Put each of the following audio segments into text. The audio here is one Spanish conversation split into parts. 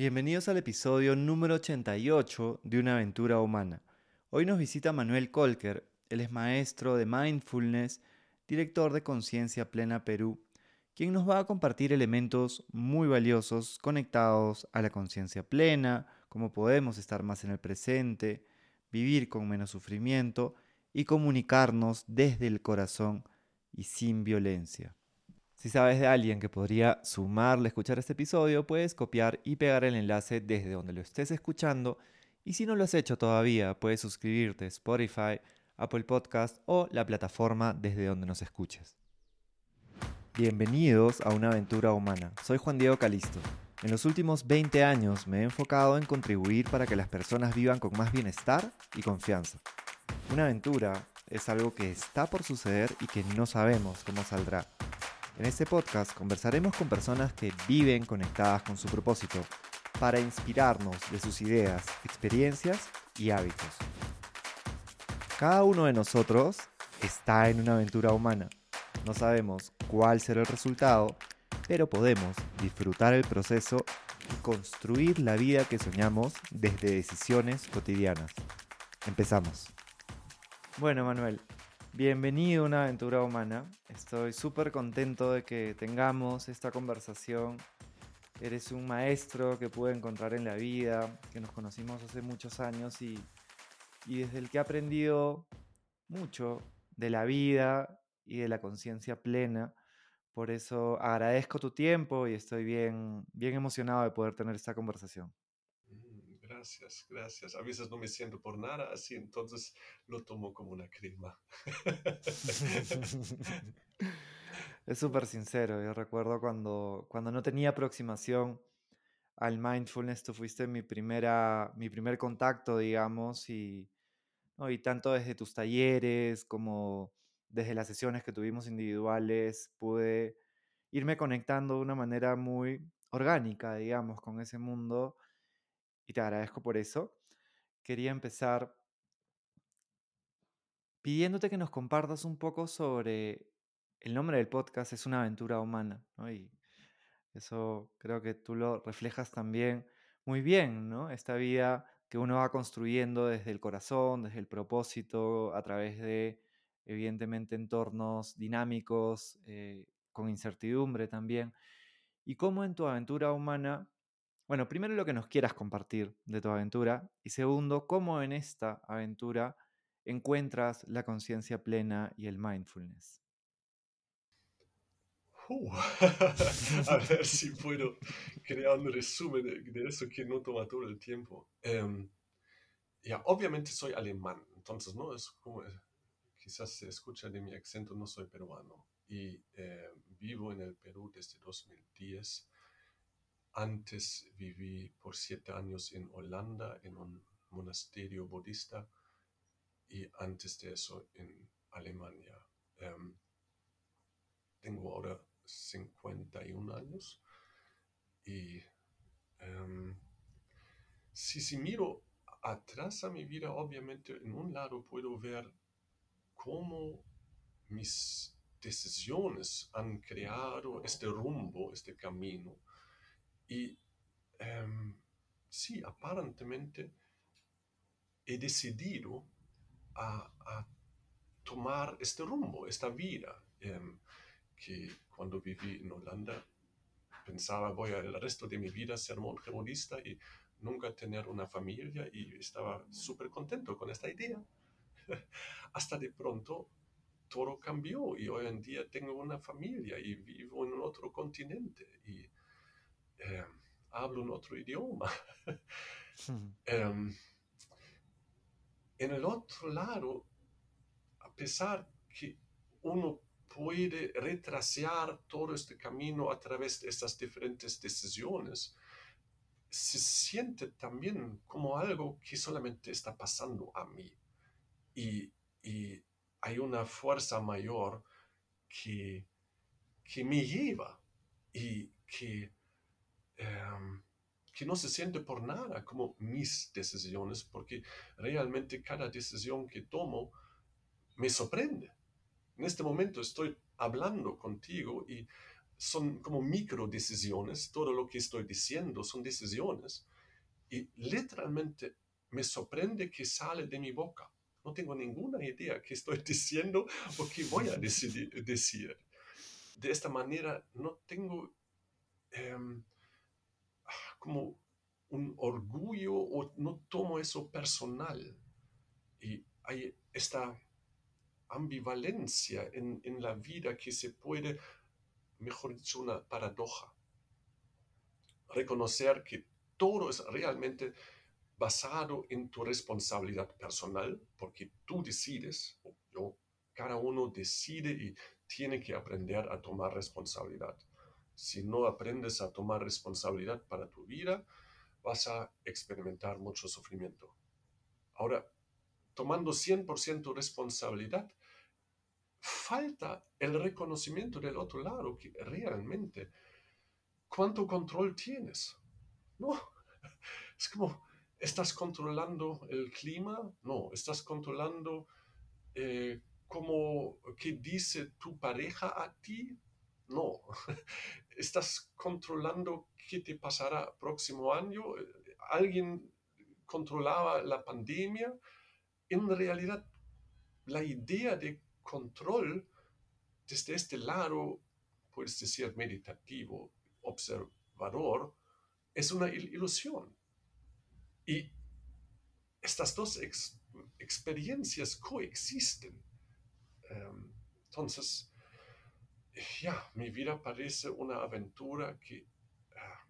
Bienvenidos al episodio número 88 de Una aventura humana. Hoy nos visita Manuel Colker, él es maestro de mindfulness, director de Conciencia Plena Perú, quien nos va a compartir elementos muy valiosos conectados a la conciencia plena, cómo podemos estar más en el presente, vivir con menos sufrimiento y comunicarnos desde el corazón y sin violencia. Si sabes de alguien que podría sumarle a escuchar este episodio, puedes copiar y pegar el enlace desde donde lo estés escuchando. Y si no lo has hecho todavía, puedes suscribirte a Spotify, Apple Podcast o la plataforma desde donde nos escuches. Bienvenidos a una aventura humana. Soy Juan Diego Calisto. En los últimos 20 años me he enfocado en contribuir para que las personas vivan con más bienestar y confianza. Una aventura es algo que está por suceder y que no sabemos cómo saldrá. En este podcast conversaremos con personas que viven conectadas con su propósito para inspirarnos de sus ideas, experiencias y hábitos. Cada uno de nosotros está en una aventura humana. No sabemos cuál será el resultado, pero podemos disfrutar el proceso y construir la vida que soñamos desde decisiones cotidianas. Empezamos. Bueno, Manuel, Bienvenido a una aventura humana. Estoy súper contento de que tengamos esta conversación. Eres un maestro que pude encontrar en la vida, que nos conocimos hace muchos años y, y desde el que he aprendido mucho de la vida y de la conciencia plena. Por eso agradezco tu tiempo y estoy bien, bien emocionado de poder tener esta conversación. Gracias, gracias. A veces no me siento por nada así, entonces lo tomo como una crema. es súper sincero. Yo recuerdo cuando, cuando no tenía aproximación al mindfulness, tú fuiste mi, primera, mi primer contacto, digamos, y, y tanto desde tus talleres como desde las sesiones que tuvimos individuales, pude irme conectando de una manera muy orgánica, digamos, con ese mundo y te agradezco por eso. Quería empezar pidiéndote que nos compartas un poco sobre el nombre del podcast, es una aventura humana, Y eso creo que tú lo reflejas también muy bien, ¿no? Esta vida que uno va construyendo desde el corazón, desde el propósito, a través de, evidentemente, entornos dinámicos, eh, con incertidumbre también. Y cómo en tu aventura humana bueno, primero lo que nos quieras compartir de tu aventura y segundo, cómo en esta aventura encuentras la conciencia plena y el mindfulness. Uh, a ver si puedo crear un resumen de, eso que no toma todo el tiempo. Em, ya, obviamente soy alemán, entonces no es como, quizás se escucha de mi acento, no soy peruano y eh, vivo en el Perú desde 2010 antes viví por siete años en Holanda, en un monasterio budista, y antes de eso en Alemania. Em, tengo ahora 51 años y em, si, si miro atrás a mi vida, obviamente en un lado puedo ver cómo mis decisiones han creado este rumbo, este camino y em, sí, aparentemente he decidido a, tomar este rumbo, esta vida, em, que cuando viví en Holanda pensaba voy a el resto de mi vida ser monje budista y nunca tener una familia y estaba súper contento con esta idea. Hasta de pronto todo cambió y hoy en día tengo una familia y vivo en otro continente y eh, hablo un otro idioma. Em, en el otro lado, a pesar que uno puede retrasear todo este camino a través de estas diferentes decisiones, se siente también como algo que solamente está pasando a mí. Y, y hay una fuerza mayor que, que me lleva y que Em, que no se siente por nada como mis decisiones, porque realmente cada decisión que tomo me sorprende. En este momento estoy hablando contigo y son como micro decisiones, todo lo que estoy diciendo son decisiones, y literalmente me sorprende que sale de mi boca. No tengo ninguna idea qué estoy diciendo o qué voy a decidir, decir. De esta manera no tengo em, como un orgullo o no tomo eso personal. Y hay esta ambivalencia en, en la vida que se puede, mejor dicho, una paradoja. Reconocer que todo es realmente basado en tu responsabilidad personal, porque tú decides, yo, cada uno decide y tiene que aprender a tomar responsabilidad. Si no aprendes a tomar responsabilidad para tu vida, vas a experimentar mucho sufrimiento. Ahora, tomando 100% responsabilidad, falta el reconocimiento del otro lado que realmente, ¿cuánto control tienes? No, es como, ¿estás controlando el clima? No, ¿estás controlando eh, cómo, qué dice tu pareja a ti? No, ¿estás controlando qué te pasará próximo año? ¿Alguien controlaba la pandemia? En realidad, la idea de control desde este lado, puedes decir meditativo, observador, es una ilusión. Y estas dos experiencias coexisten. Em, entonces, ya, mi vida parece una aventura que, ah,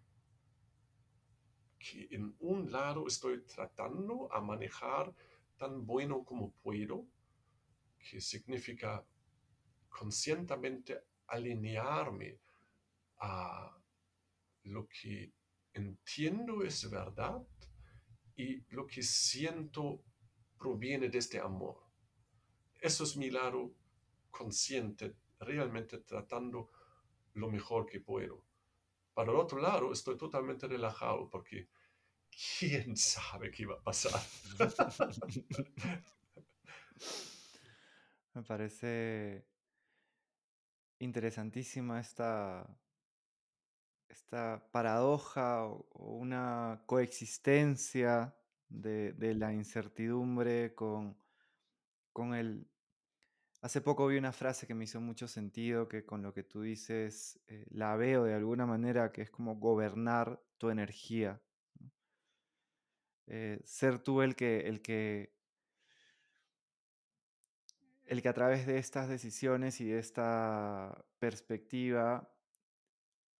que en un lado estoy tratando a manejar tan bueno como puedo, que significa conscientemente alinearme a lo que entiendo es verdad y lo que siento proviene de este amor. Eso es mi lado consciente, realmente tratando lo mejor que puedo. Para el otro lado, estoy totalmente relajado porque quién sabe qué va a pasar. Me parece interesantísima esta, esta paradoja o, una coexistencia de, la incertidumbre con, con el... Hace poco vi una frase que me hizo mucho sentido, que con lo que tú dices eh, la veo de alguna manera, que es como gobernar tu energía. Eh, ser tú el que, el que el que a través de estas decisiones y de esta perspectiva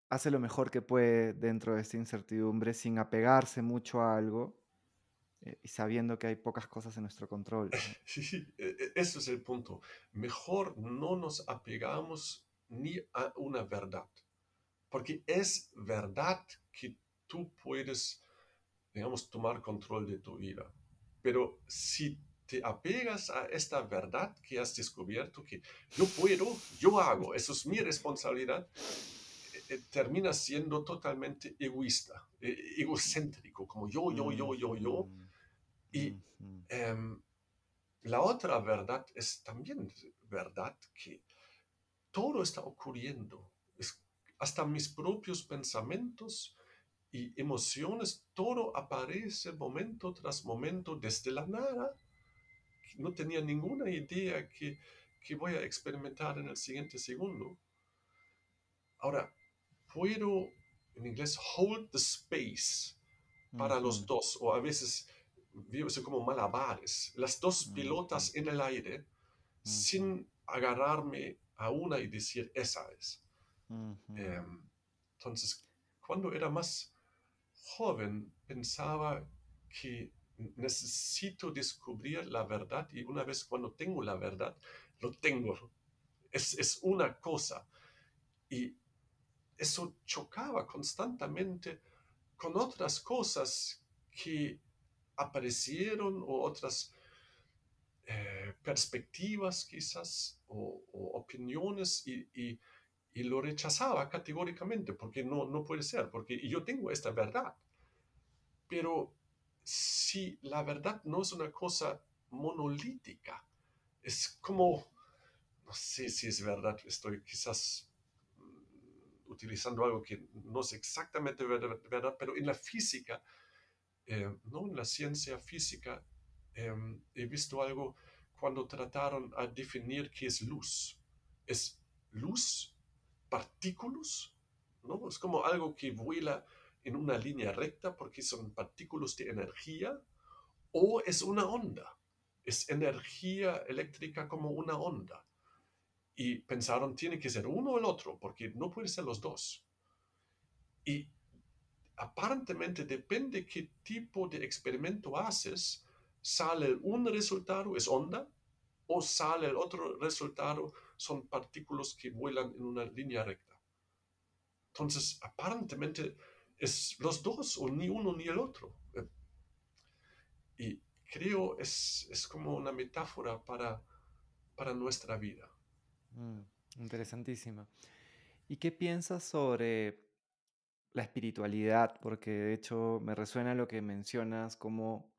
hace lo mejor que puede dentro de esta incertidumbre sin apegarse mucho a algo eh, y sabiendo que hay pocas cosas en nuestro control. Sí, e, e, eso es el punto. Mejor no nos apegamos ni a una verdad, porque es verdad que tú puedes, digamos, tomar control de tu vida. Pero si te apegas a esta verdad que has descubierto, que yo puedo, yo hago, eso es mi responsabilidad, eh, termina siendo totalmente egoísta, egocéntrico, como yo, yo, yo, yo, yo. Y em, la otra verdad es también verdad que todo está ocurriendo. hasta mis propios pensamientos y emociones, todo aparece momento tras momento desde la nada. No tenía ninguna idea que, que voy a experimentar en el siguiente segundo. Ahora, puedo, en inglés, hold the space para los dos, o a veces vivo como malabares, las dos pelotas en el aire, sin agarrarme a una y decir, esa es. Em, entonces, cuando era más joven, pensaba que necesito descubrir la verdad y una vez cuando tengo la verdad, lo tengo. Es, es una cosa. Y eso chocaba constantemente con otras cosas que aparecieron o otras eh, perspectivas quizás o, opiniones y, lo rechazaba categóricamente porque no, no puede ser, porque yo tengo esta verdad. Pero si la verdad no es una cosa monolítica, es como, no sé si es verdad, estoy quizás utilizando algo que no es exactamente verdad, pero en la física, eh, no en la ciencia física, em, he visto algo cuando trataron a definir qué es luz. ¿Es luz? ¿Partículas? ¿No? Es como algo que vuela en una línea recta porque son partículas de energía o es una onda. Es energía eléctrica como una onda. Y pensaron, tiene que ser uno o el otro, porque no puede ser los dos. Y aparentemente depende qué tipo de experimento haces, sale un resultado, es onda, o sale el otro resultado, son partículas que vuelan en una línea recta. Entonces, aparentemente es los dos, o ni uno ni el otro. Y creo es, es como una metáfora para, para nuestra vida. Mm, interesantísima. ¿Y qué piensas sobre la espiritualidad? Porque de hecho me resuena lo que mencionas como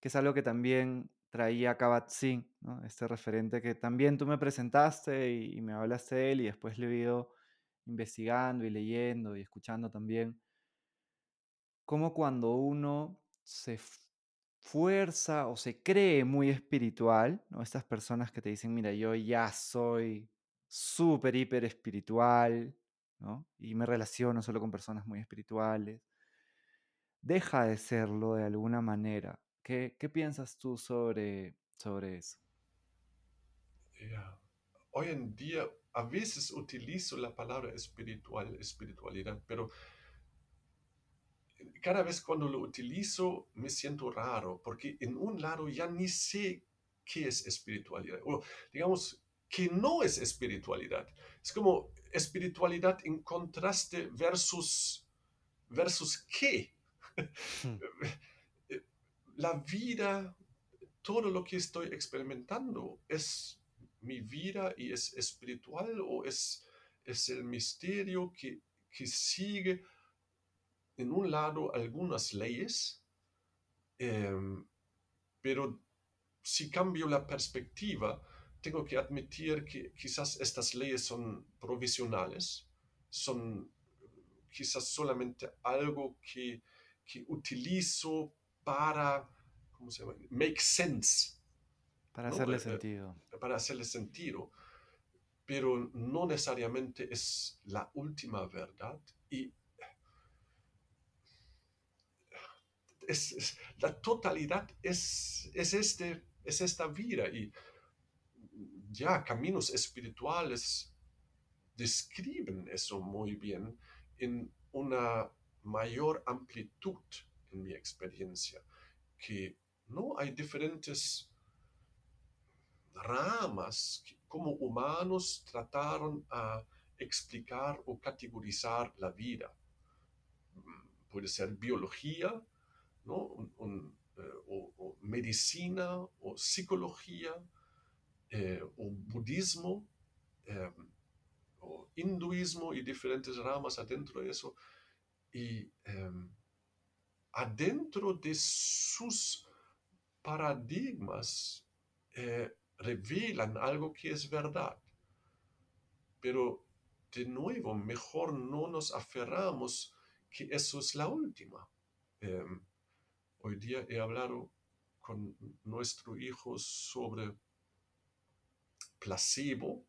que es algo que también traía Kabat-Zinn, este referente que también tú me presentaste y, me hablaste de él y después le he ido investigando y leyendo y escuchando también, como cuando uno se fuerza o se cree muy espiritual, ¿no? Estas personas que te dicen, mira, yo ya soy súper, hiper espiritual, Y me relaciono solo con personas muy espirituales. Deja de serlo de alguna manera. ¿Qué, qué piensas tú sobre, sobre eso? Hoy en día a veces utilizo la palabra espiritual, espiritualidad, pero cada vez cuando lo utilizo me siento raro, porque en un lado ya ni sé qué es espiritualidad, o digamos que no es espiritualidad. Es como espiritualidad en contraste versus, versus qué. Hmm. La vida, todo lo que estoy experimentando es mi vida y es espiritual o es, es el misterio que, que sigue en un lado algunas leyes, em, pero si cambio la perspectiva, tengo que admitir que quizás estas leyes son provisionales, son quizás solamente algo que, que utilizo para, ¿cómo se llama? Make sense. Para hacerle eh, sentido. Para hacerle sentido. Pero no necesariamente es la última verdad. Y es, la totalidad es, es, este, es esta vida y ya caminos espirituales describen eso muy bien en una mayor amplitud en mi experiencia, que no hay diferentes ramas que como humanos trataron a explicar o categorizar la vida. Puede ser biología, eh, o, medicina, o psicología, eh, o budismo, em, o hinduismo y diferentes ramas adentro de eso. Y em, adentro de sus paradigmas eh, revelan algo que es verdad. Pero de nuevo, mejor no nos aferramos que eso es la última. Em, Hoy día he hablado con nuestro hijo sobre placebo.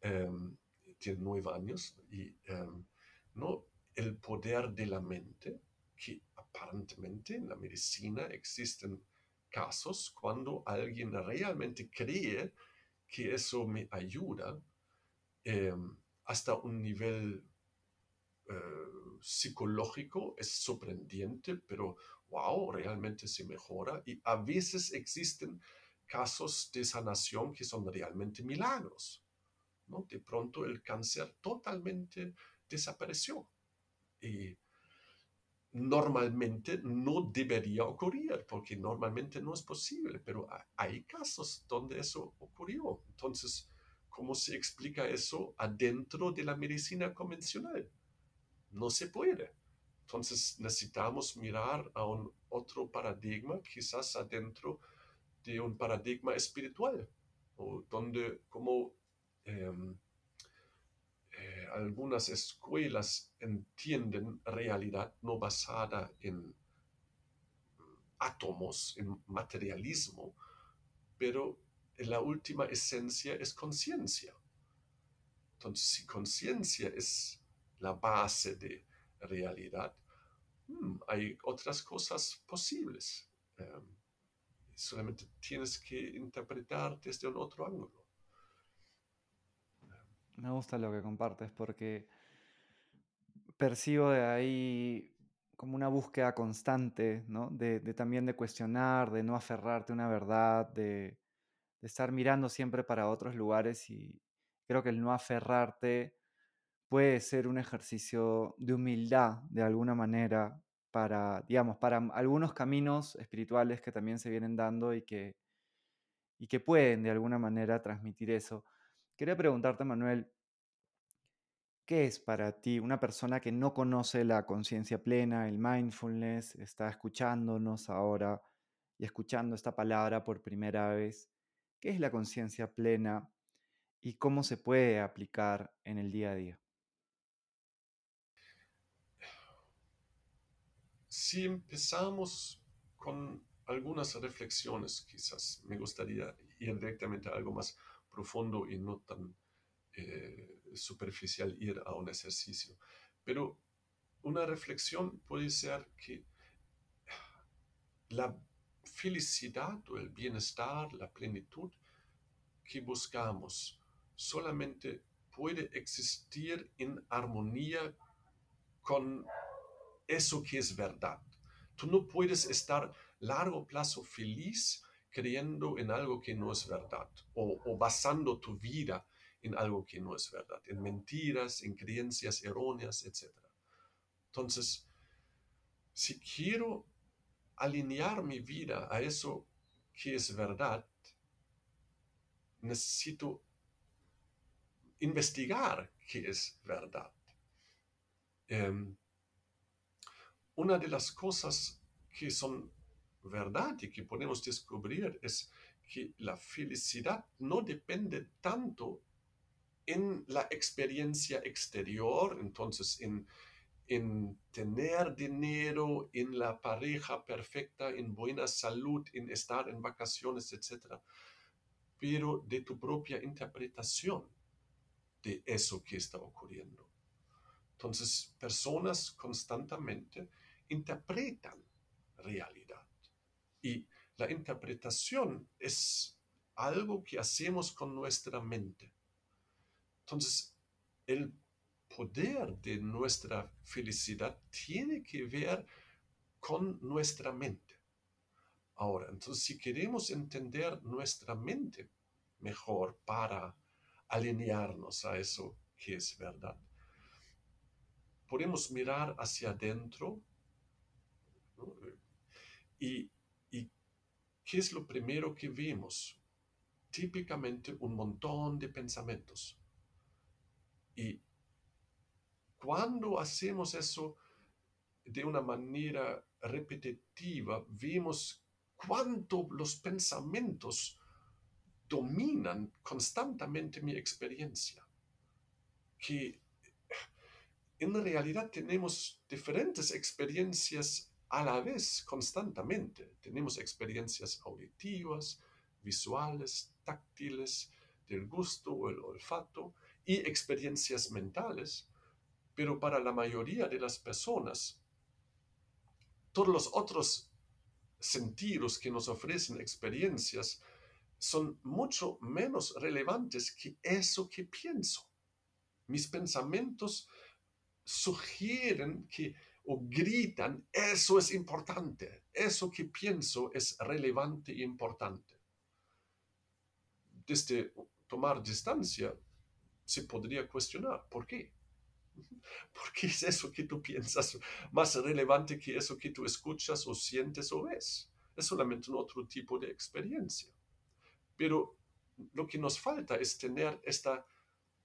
Em, tiene nueve años y em, no el poder de la mente, que aparentemente en la medicina existen casos cuando alguien realmente cree que eso me ayuda em, hasta un nivel eh, psicológico es sorprendente, pero wow, realmente se mejora y a veces existen casos de sanación que son realmente milagros. ¿no? De pronto el cáncer totalmente desapareció. Y normalmente no debería ocurrir, porque normalmente no es posible, pero hay casos donde eso ocurrió. Entonces, ¿cómo se explica eso adentro de la medicina convencional? No se puede. Entonces necesitamos mirar a un otro paradigma, quizás adentro de un paradigma espiritual, donde como em, eh, algunas escuelas entienden realidad no basada en átomos, en materialismo, pero la última esencia es conciencia. Entonces, si conciencia es la base de realidad, hmm, hay otras cosas posibles. Em, solamente tienes que interpretar desde un otro ángulo. Me gusta lo que compartes porque percibo de ahí como una búsqueda constante, ¿no? De, también de cuestionar, de no aferrarte a una verdad, de, de, estar mirando siempre para otros lugares y creo que el no aferrarte puede ser un ejercicio de humildad de alguna manera para, digamos, para algunos caminos espirituales que también se vienen dando y que, y que pueden de alguna manera transmitir eso. Quería preguntarte, Manuel, ¿qué es para ti una persona que no conoce la conciencia plena, el mindfulness, está escuchándonos ahora y escuchando esta palabra por primera vez? ¿Qué es la conciencia plena y cómo se puede aplicar en el día a día? Si empezamos con algunas reflexiones, quizás me gustaría ir directamente a algo más profundo y no tan eh, superficial ir a un ejercicio. Pero una reflexión puede ser que la felicidad o el bienestar, la plenitud que buscamos solamente puede existir en armonía con eso que es verdad. Tú no puedes estar largo plazo feliz creyendo en algo que no es verdad o, basando tu vida en algo que no es verdad, en mentiras, en creencias erróneas, etc. Entonces, si quiero alinear mi vida a eso que es verdad, necesito investigar qué es verdad. Em, una de las cosas que son verdad y que podemos descubrir es que la felicidad no depende tanto en la experiencia exterior, entonces en, en tener dinero, en la pareja perfecta, en buena salud, en estar en vacaciones, etc., pero de tu propia interpretación de eso que está ocurriendo. Entonces, personas constantemente interpretan realidad. Y la interpretación es algo que hacemos con nuestra mente. Entonces, el poder de nuestra felicidad tiene que ver con nuestra mente. Ahora, entonces, si queremos entender nuestra mente mejor para alinearnos a eso que es verdad, podemos mirar hacia adentro y, y ¿qué es lo primero que vemos? Típicamente un montón de pensamientos. Y cuando hacemos eso de una manera repetitiva, vemos cuánto los pensamientos dominan constantemente mi experiencia. Que en realidad tenemos diferentes experiencias a la vez constantemente. Tenemos experiencias auditivas, visuales, táctiles, del gusto o el olfato y experiencias mentales, pero para la mayoría de las personas, todos los otros sentidos que nos ofrecen experiencias son mucho menos relevantes que eso que pienso. Mis pensamientos sugieren que o gritan, eso es importante, eso que pienso es relevante e importante. Desde tomar distancia se podría cuestionar, ¿por qué? ¿Por qué es eso que tú piensas más relevante que eso que tú escuchas o sientes o ves? Es solamente un otro tipo de experiencia. Pero lo que nos falta es tener esta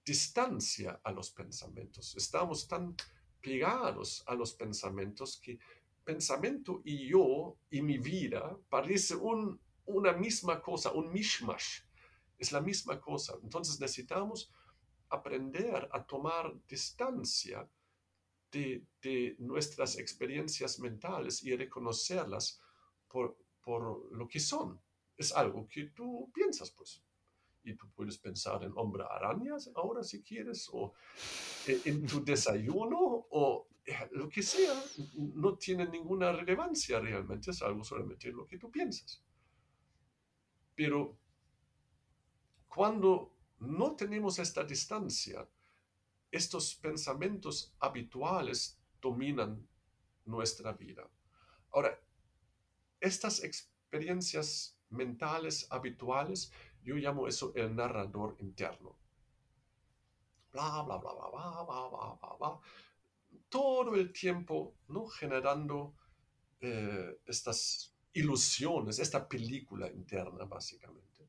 distancia a los pensamientos. Estamos tan pegados a los pensamientos que pensamiento y yo y mi vida parece un, una misma cosa, un mishmash. Es la misma cosa. Entonces necesitamos aprender a tomar distancia de, de nuestras experiencias mentales y reconocerlas por, por lo que son. Es algo que tú piensas, pues. Y tú puedes pensar en hombre arañas ahora si quieres, o eh, en tu desayuno, o eh, lo que sea. No tiene ninguna relevancia realmente, es algo solamente lo que tú piensas. Pero cuando no tenemos esta distancia, estos pensamientos habituales dominan nuestra vida. Ahora, estas experiencias mentales habituales, yo llamo eso el narrador interno. Bla, bla, bla, bla, bla, bla, bla, bla, bla. Todo el tiempo, ¿no? Generando eh, estas ilusiones, esta película interna, básicamente.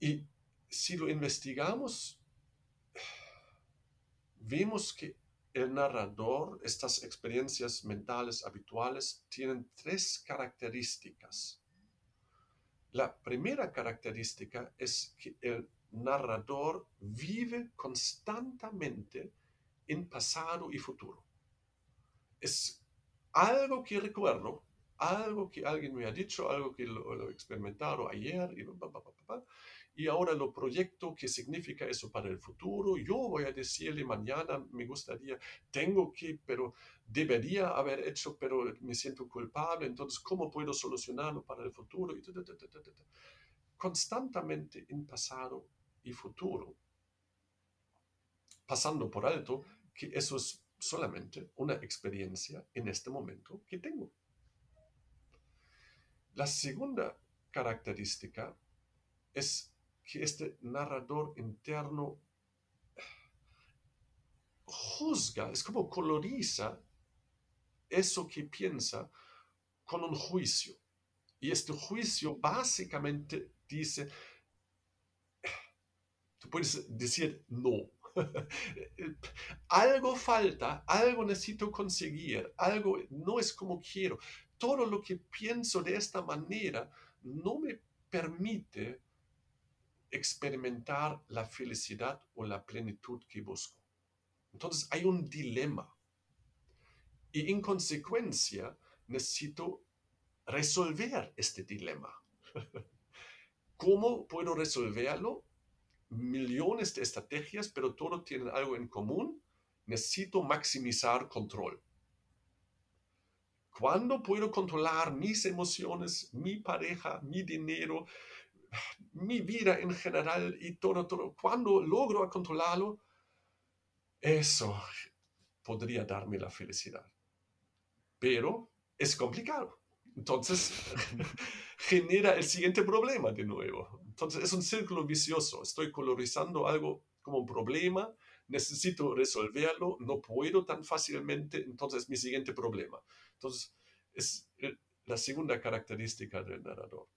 Y si lo investigamos, vemos que el narrador, estas experiencias mentales habituales, tienen tres características. La primera característica es que el narrador vive constantemente en pasado y futuro. Es algo que recuerdo, algo que alguien me ha dicho, algo que lo, he experimentado ayer y, y ahora lo proyecto, ¿qué significa eso para el futuro? Yo voy a decirle mañana, me gustaría, tengo que, pero debería haber hecho, pero me siento culpable, entonces, ¿cómo puedo solucionarlo para el futuro? Y Constantemente en pasado y futuro, pasando por alto que eso es solamente una experiencia en este momento que tengo. La segunda característica es que este narrador interno juzga, es como coloriza eso que piensa con un juicio. Y este juicio básicamente dice, tú puedes decir no. algo falta, algo necesito conseguir, algo no es como quiero. Todo lo que pienso de esta manera no me permite experimentar la felicidad o la plenitud que busco. Entonces hay un dilema. Y en consecuencia necesito resolver este dilema. ¿Cómo puedo resolverlo? Millones de estrategias, pero todos tienen algo en común. Necesito maximizar control. ¿Cuándo puedo controlar mis emociones, mi pareja, mi dinero, mi vida en general y todo, todo, cuando logro controlarlo, eso podría darme la felicidad. Pero es complicado. Entonces genera el siguiente problema de nuevo. Entonces es un círculo vicioso. Estoy colorizando algo como un problema, necesito resolverlo, no puedo tan fácilmente, entonces mi siguiente problema. Entonces es la segunda característica del narrador.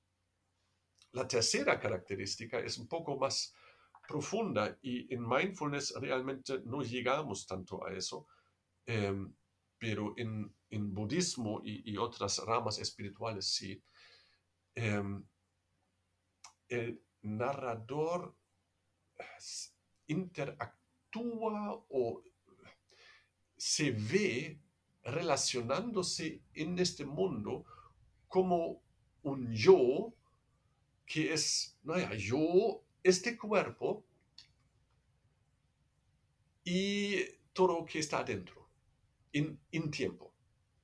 La tercera característica es un poco más profunda y en mindfulness realmente no llegamos tanto a eso, em, pero en, budismo y, otras ramas espirituales sí. Em, el narrador interactúa o se ve relacionándose en este mundo como un yo que es, no, yo, este cuerpo y todo lo que está adentro, en, en tiempo.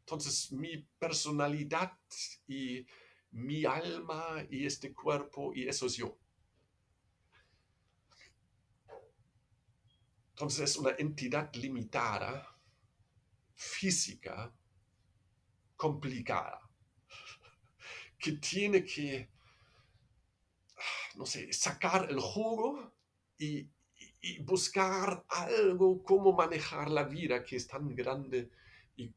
Entonces, mi personalidad y mi alma y este cuerpo y eso es yo. Entonces es una entidad limitada, física, complicada, que tiene que no sé, sacar el jugo y, buscar algo, cómo manejar la vida que es tan grande y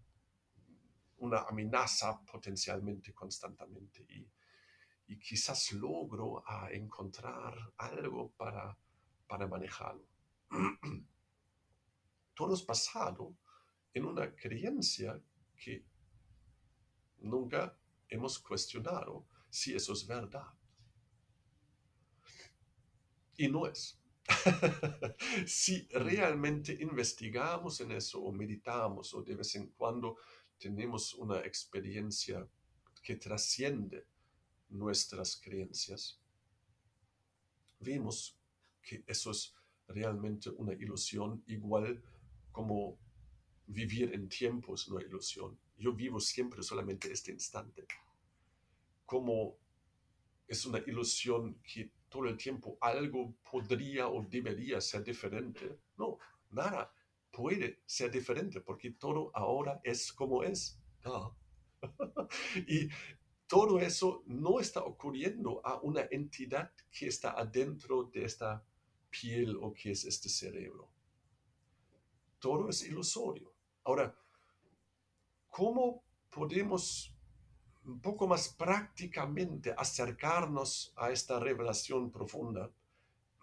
una amenaza potencialmente constantemente. Y, quizás logro a encontrar algo para, para manejarlo. Todo es basado en una creencia que nunca hemos cuestionado si eso es verdad y no es. si realmente investigamos en eso o meditamos o de vez en cuando tenemos una experiencia que trasciende nuestras creencias, vemos que eso es realmente una ilusión, igual como vivir en tiempo es una ilusión. Yo vivo siempre solamente este instante. Como es una ilusión que todo el tiempo algo podría o debería ser diferente. No, nada puede ser diferente porque todo ahora es como es. y todo eso no está ocurriendo a una entidad que está adentro de esta piel o que es este cerebro. Todo es ilusorio. Ahora, ¿cómo podemos un poco más prácticamente acercarnos a esta revelación profunda?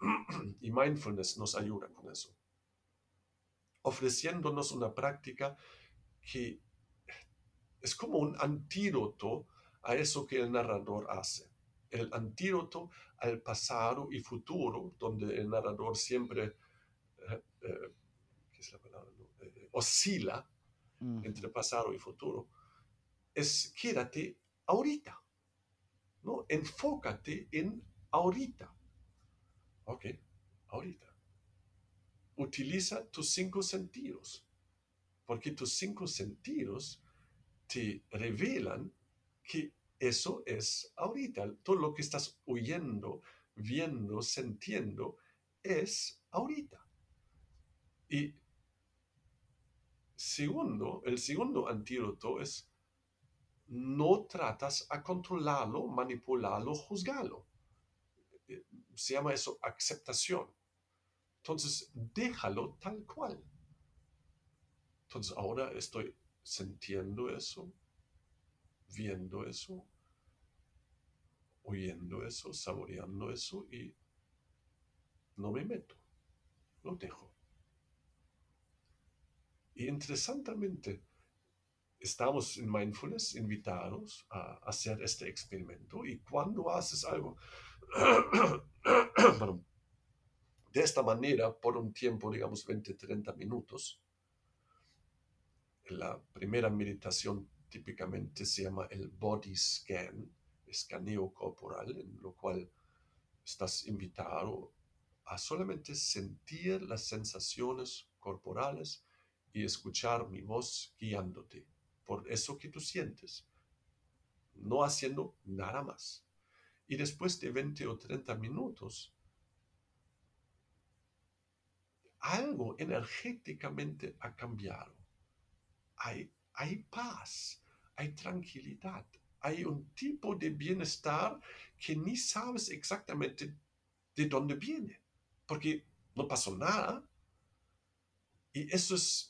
y mindfulness nos ayuda con eso. Ofreciéndonos una práctica que es como un antídoto a eso que el narrador hace. El antídoto al pasado y futuro, donde el narrador siempre eh, eh, eh, oscila entre pasado y futuro, es quédate ahorita. ¿no? Enfócate en ahorita. Ok, ahorita. Utiliza tus cinco sentidos, porque tus cinco sentidos te revelan que eso es ahorita. Todo lo que estás oyendo, viendo, sintiendo, es ahorita. Y segundo, el segundo antídoto es no tratas a controlarlo, manipularlo, juzgarlo. Se llama eso aceptación. Entonces, déjalo tal cual. Entonces, ahora estoy sintiendo eso, viendo eso, oyendo eso, saboreando eso y no me meto, lo dejo. Y interesantemente, estamos en mindfulness invitados a hacer este experimento. Y cuando haces algo de esta manera por un tiempo, digamos 20, 30 minutos, la primera meditación típicamente se llama el body scan, escaneo corporal, en lo cual estás invitado a solamente sentir las sensaciones corporales y escuchar mi voz guiándote por eso que tú sientes, no haciendo nada más. Y después de 20 o 30 minutos, algo energéticamente ha cambiado. Hay, hay paz, hay tranquilidad, hay un tipo de bienestar que ni sabes exactamente de dónde viene, porque no pasó nada. Y eso es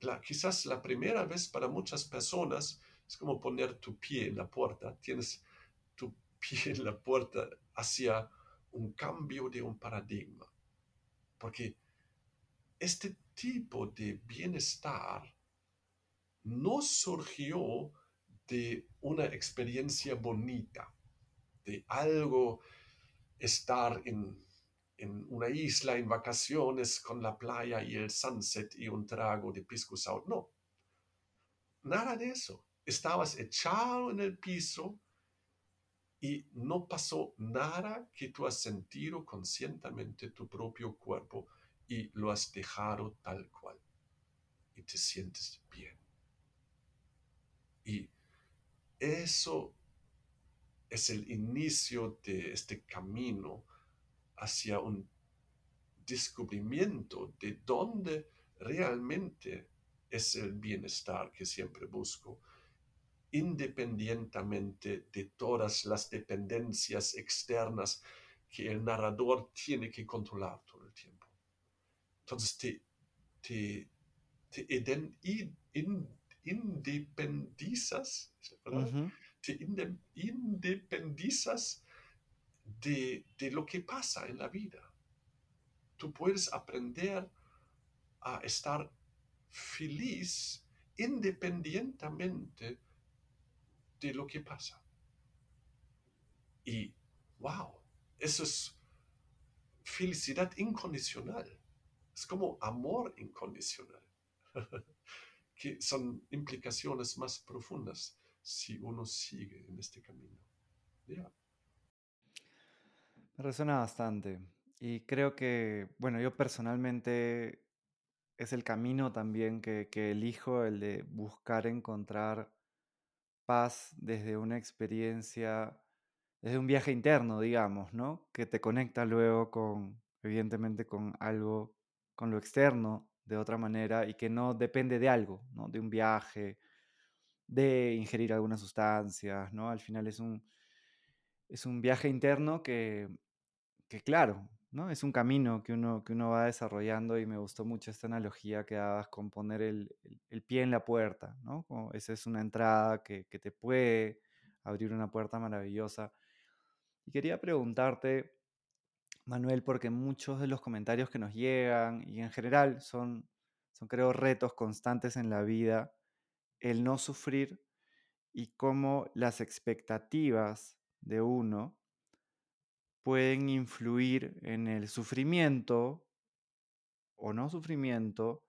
la, quizás la primera vez para muchas personas es como poner tu pie en la puerta. Tienes tu pie en la puerta hacia un cambio de un paradigma. Porque este tipo de bienestar no surgió de una experiencia bonita, de algo estar en, una isla en vacaciones con la playa y el sunset y un trago de pisco sour. No, nada de eso. Estabas echado en el piso y no pasó nada que tú has sentido conscientemente tu propio cuerpo y lo has dejado tal cual. Y te sientes bien. Y eso es el inicio de este camino hacia un descubrimiento de dónde realmente es el bienestar que siempre busco, independientemente de todas las dependencias externas que el narrador tiene que controlar todo el tiempo. Entonces te, te, te independizas, te independizas de, de lo que pasa en la vida. Tú puedes aprender a estar feliz independientemente de lo que pasa. Y, wow, eso es felicidad incondicional. Es como amor incondicional, que son implicaciones más profundas si uno sigue en este camino. Me resuena bastante. Y creo que, bueno, yo personalmente es el camino también que, elijo, el de buscar encontrar paz desde una experiencia, desde un viaje interno, digamos, ¿no? Que te conecta luego con, evidentemente, con algo, con lo externo de otra manera y que no depende de algo, ¿no? De un viaje, de ingerir algunas sustancias, ¿no? Al final es un, es un viaje interno que, que claro, ¿no? Es un camino que uno, que uno va desarrollando y me gustó mucho esta analogía que dabas con poner el, pie en la puerta, ¿no? esa es una entrada que, que, te puede abrir una puerta maravillosa. Y quería preguntarte, Manuel, porque muchos de los comentarios que nos llegan y en general son, son creo, retos constantes en la vida, el no sufrir y cómo las expectativas de uno pueden influir en el sufrimiento o no sufrimiento,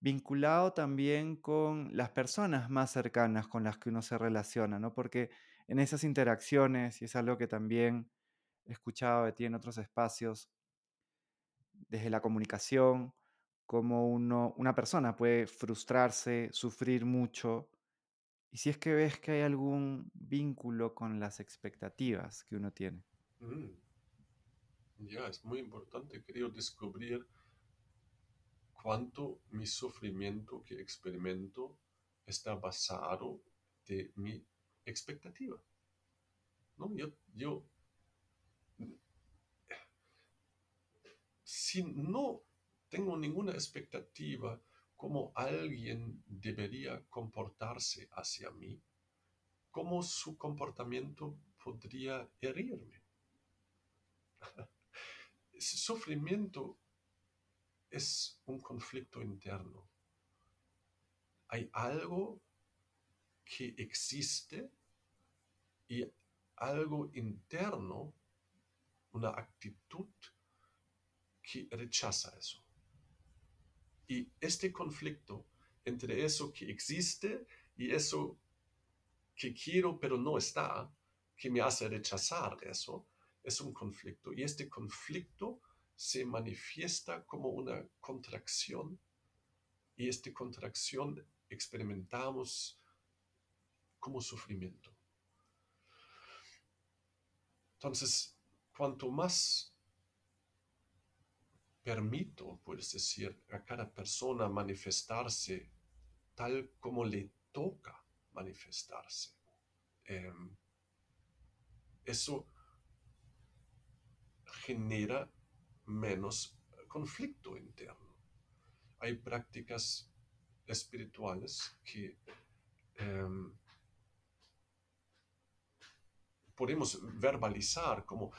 vinculado también con las personas más cercanas con las que uno se relaciona, ¿no? Porque en esas interacciones, y es algo que también he escuchado de ti en otros espacios, desde la comunicación, como uno, una persona puede frustrarse, sufrir mucho, y si es que ves que hay algún vínculo con las expectativas que uno tiene. Mm. Ya, es muy importante, creo, descubrir cuánto mi sufrimiento que experimento está basado de mi expectativa. ¿No? Yo, yo, si no tengo ninguna expectativa cómo alguien debería comportarse hacia mí, cómo su comportamiento podría herirme. sufrimiento es un conflicto interno. Hay algo que existe y algo interno, una actitud que rechaza eso. Y este conflicto entre eso que existe y eso que quiero pero no está, que me hace rechazar eso, es un conflicto. Y este conflicto se manifiesta como una contracción y esta contracción experimentamos como sufrimiento. Entonces, cuanto más permito, puedes decir, a cada persona manifestarse tal como le toca manifestarse, em, eso genera menos conflicto interno. Hay prácticas espirituales que em, podemos verbalizar como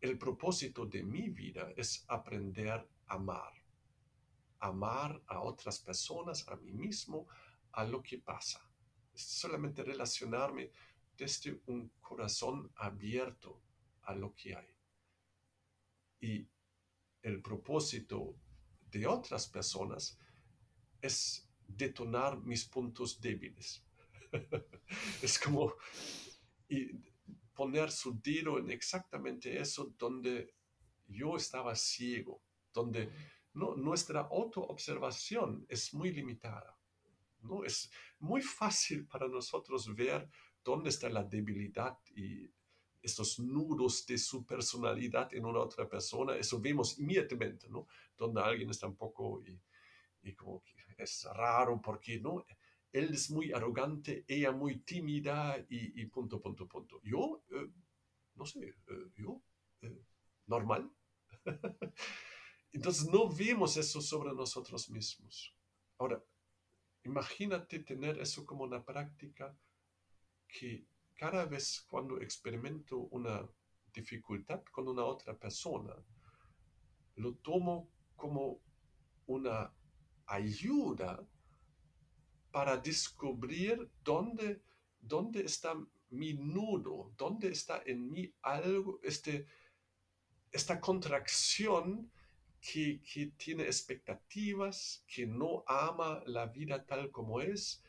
el propósito de mi vida es aprender a amar. Amar a otras personas, a mí mismo, a lo que pasa. Solamente relacionarme desde un corazón abierto lo que hay. Y el propósito de otras personas es detonar mis puntos débiles. es como y poner su dedo en exactamente eso donde yo estaba ciego, donde no, nuestra autoobservación es muy limitada. ¿no? Es muy fácil para nosotros ver dónde está la debilidad y estos nudos de su personalidad en una otra persona, eso vemos inmediatamente, ¿no? Donde alguien está un poco y, y como que es raro porque, ¿no? Él es muy arrogante, ella muy tímida y, y punto, punto, punto. Yo, eh, no sé, eh, yo, eh, normal. Entonces no vemos eso sobre nosotros mismos. Ahora, imagínate tener eso como una práctica que cada vez cuando experimento una dificultad con una otra persona, lo tomo como una ayuda para descubrir dónde, dónde está mi nudo, dónde está en mí algo, este, esta contracción que, que, tiene expectativas, que no ama la vida tal como es,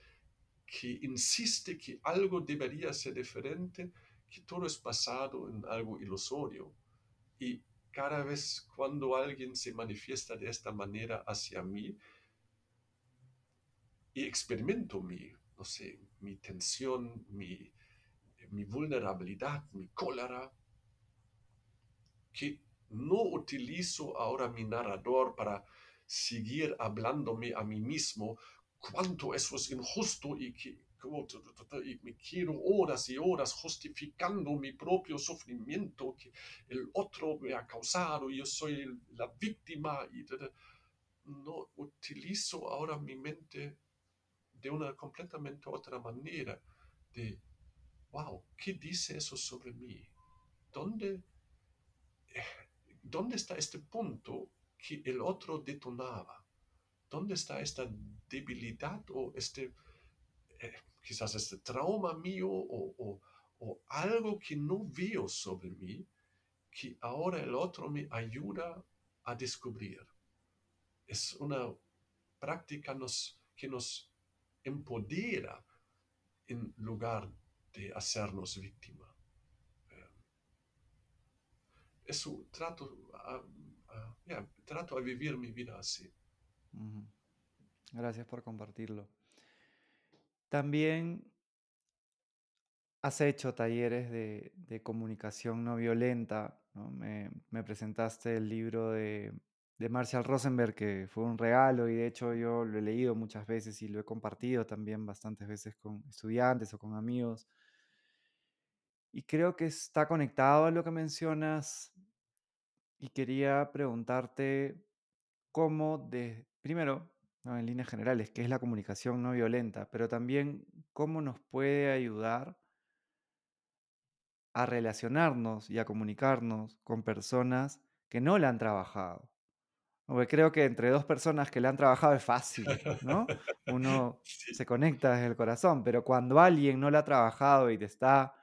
que insiste que algo debería ser diferente, que todo es basado en algo ilusorio. Y cada vez cuando alguien se manifiesta de esta manera hacia mí, y experimento mi, no sé, mi tensión, mi, mi vulnerabilidad, mi cólera, que no utilizo ahora mi narrador para seguir hablándome a mí mismo cuánto eso es injusto y que y me quiero horas y horas justificando mi propio sufrimiento que el otro me ha causado yo soy la víctima y no utilizo ahora mi mente de una completamente otra manera de wow, ¿qué dice eso sobre mí? ¿Dónde, ¿Dónde está este punto que el otro detonaba? ¿Dónde está esta debilidad o este, eh, quizás este trauma mío o, o, algo que no veo sobre mí, que ahora el otro me ayuda a descubrir? Es una práctica nos, que nos empodera en lugar de hacernos víctima. Eh, eso trato trato a vivir mi vida así. Gracias por compartirlo. También has hecho talleres de, comunicación no violenta. Me, presentaste el libro de, de, Marshall Rosenberg, que fue un regalo y de hecho yo lo he leído muchas veces y lo he compartido también bastantes veces con estudiantes o con amigos. Y creo que está conectado a lo que mencionas y quería preguntarte cómo, de, primero, en líneas generales, qué es la comunicación no violenta, pero también cómo nos puede ayudar a relacionarnos y a comunicarnos con personas que no la han trabajado. Porque creo que entre dos personas que la han trabajado es fácil, ¿no? Uno se conecta desde el corazón, pero cuando alguien no la ha trabajado y te está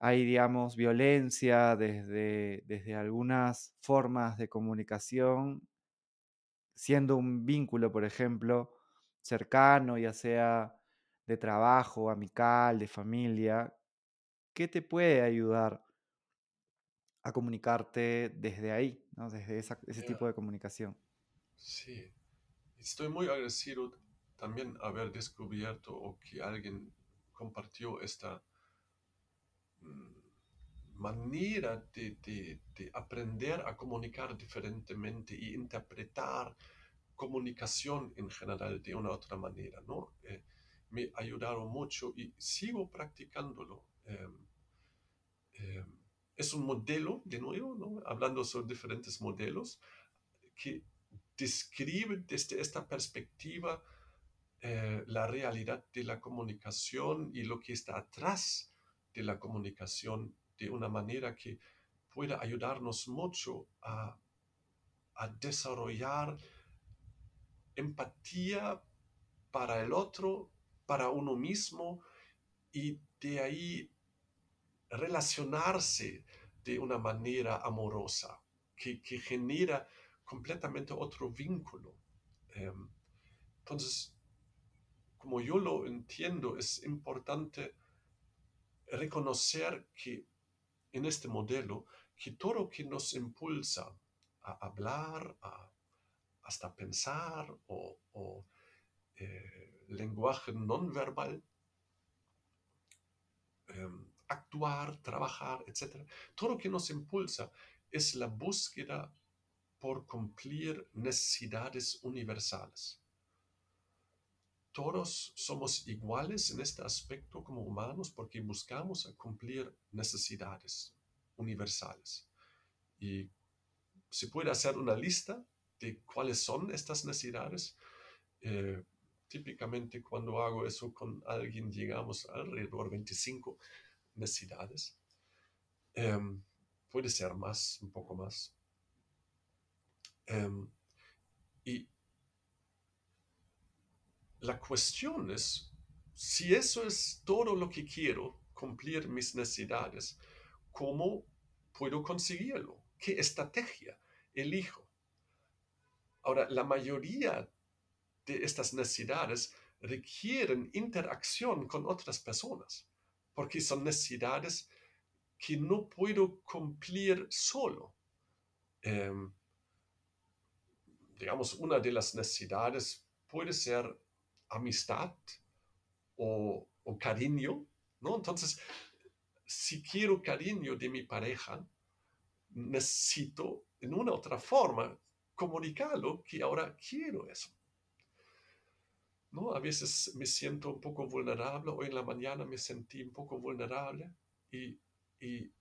hay, digamos, violencia desde, desde algunas formas de comunicación, siendo un vínculo, por ejemplo, cercano, ya sea de trabajo, amical, de familia, ¿qué te puede ayudar a comunicarte desde ahí, ¿no? desde ese tipo de comunicación? Sí, estoy muy agradecido también haber descubierto o que alguien compartió esta Mm, manera de, aprender a comunicar diferentemente y interpretar comunicación en general de una otra manera, ¿no? Eh, me ayudaron mucho y sigo practicándolo. Em, em, es un modelo, de nuevo, ¿no? hablando sobre diferentes modelos, que describe desde esta perspectiva eh, la realidad de la comunicación y lo que está atrás de la comunicación de una manera que pueda ayudarnos mucho a, desarrollar empatía para el otro, para uno mismo y de ahí relacionarse de una manera amorosa que, genera completamente otro vínculo. Em, entonces, como yo lo entiendo, es importante reconocer que en este modelo, que todo lo que nos impulsa a hablar, hasta pensar o, eh, lenguaje non verbal, em, actuar, trabajar, etc. Todo lo que nos impulsa es la búsqueda por cumplir necesidades universales todos somos iguales en este aspecto como humanos porque buscamos cumplir necesidades universales. Y se puede hacer una lista de cuáles son estas necesidades. Eh, típicamente cuando hago eso con alguien llegamos a alrededor 25 necesidades. Em, puede ser más, un poco más. Em, y la cuestión es, si eso es todo lo que quiero, cumplir mis necesidades, ¿cómo puedo conseguirlo? qué estrategia elijo. Ahora, la mayoría de estas necesidades requieren interacción con otras personas, porque son necesidades que no puedo cumplir solo. Em, digamos, una de las necesidades puede ser amistad o, cariño, ¿no? Entonces, si quiero cariño de mi pareja, necesito en una otra forma comunicarlo que ahora quiero eso. ¿No? A veces me siento un poco vulnerable. Hoy en la mañana me sentí un poco vulnerable y, y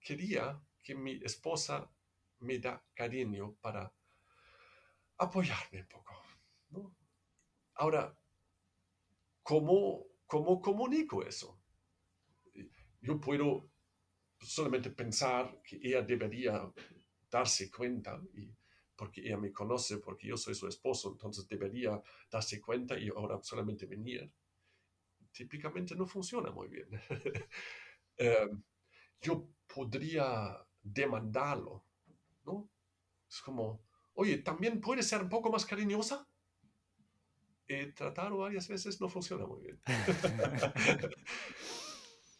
quería que mi esposa me da cariño para apoyarme un poco. ¿no? Ahora, ¿cómo, ¿cómo comunico eso? Yo puedo solamente pensar que ella debería darse cuenta, y porque ella me conoce, porque yo soy su esposo, entonces debería darse cuenta y ahora solamente venir. Típicamente no funciona muy bien. Em, yo podría demandarlo, ¿no? Es como, oye, ¿también puede ser un poco más cariñosa? He tratado varias veces, no funciona muy bien.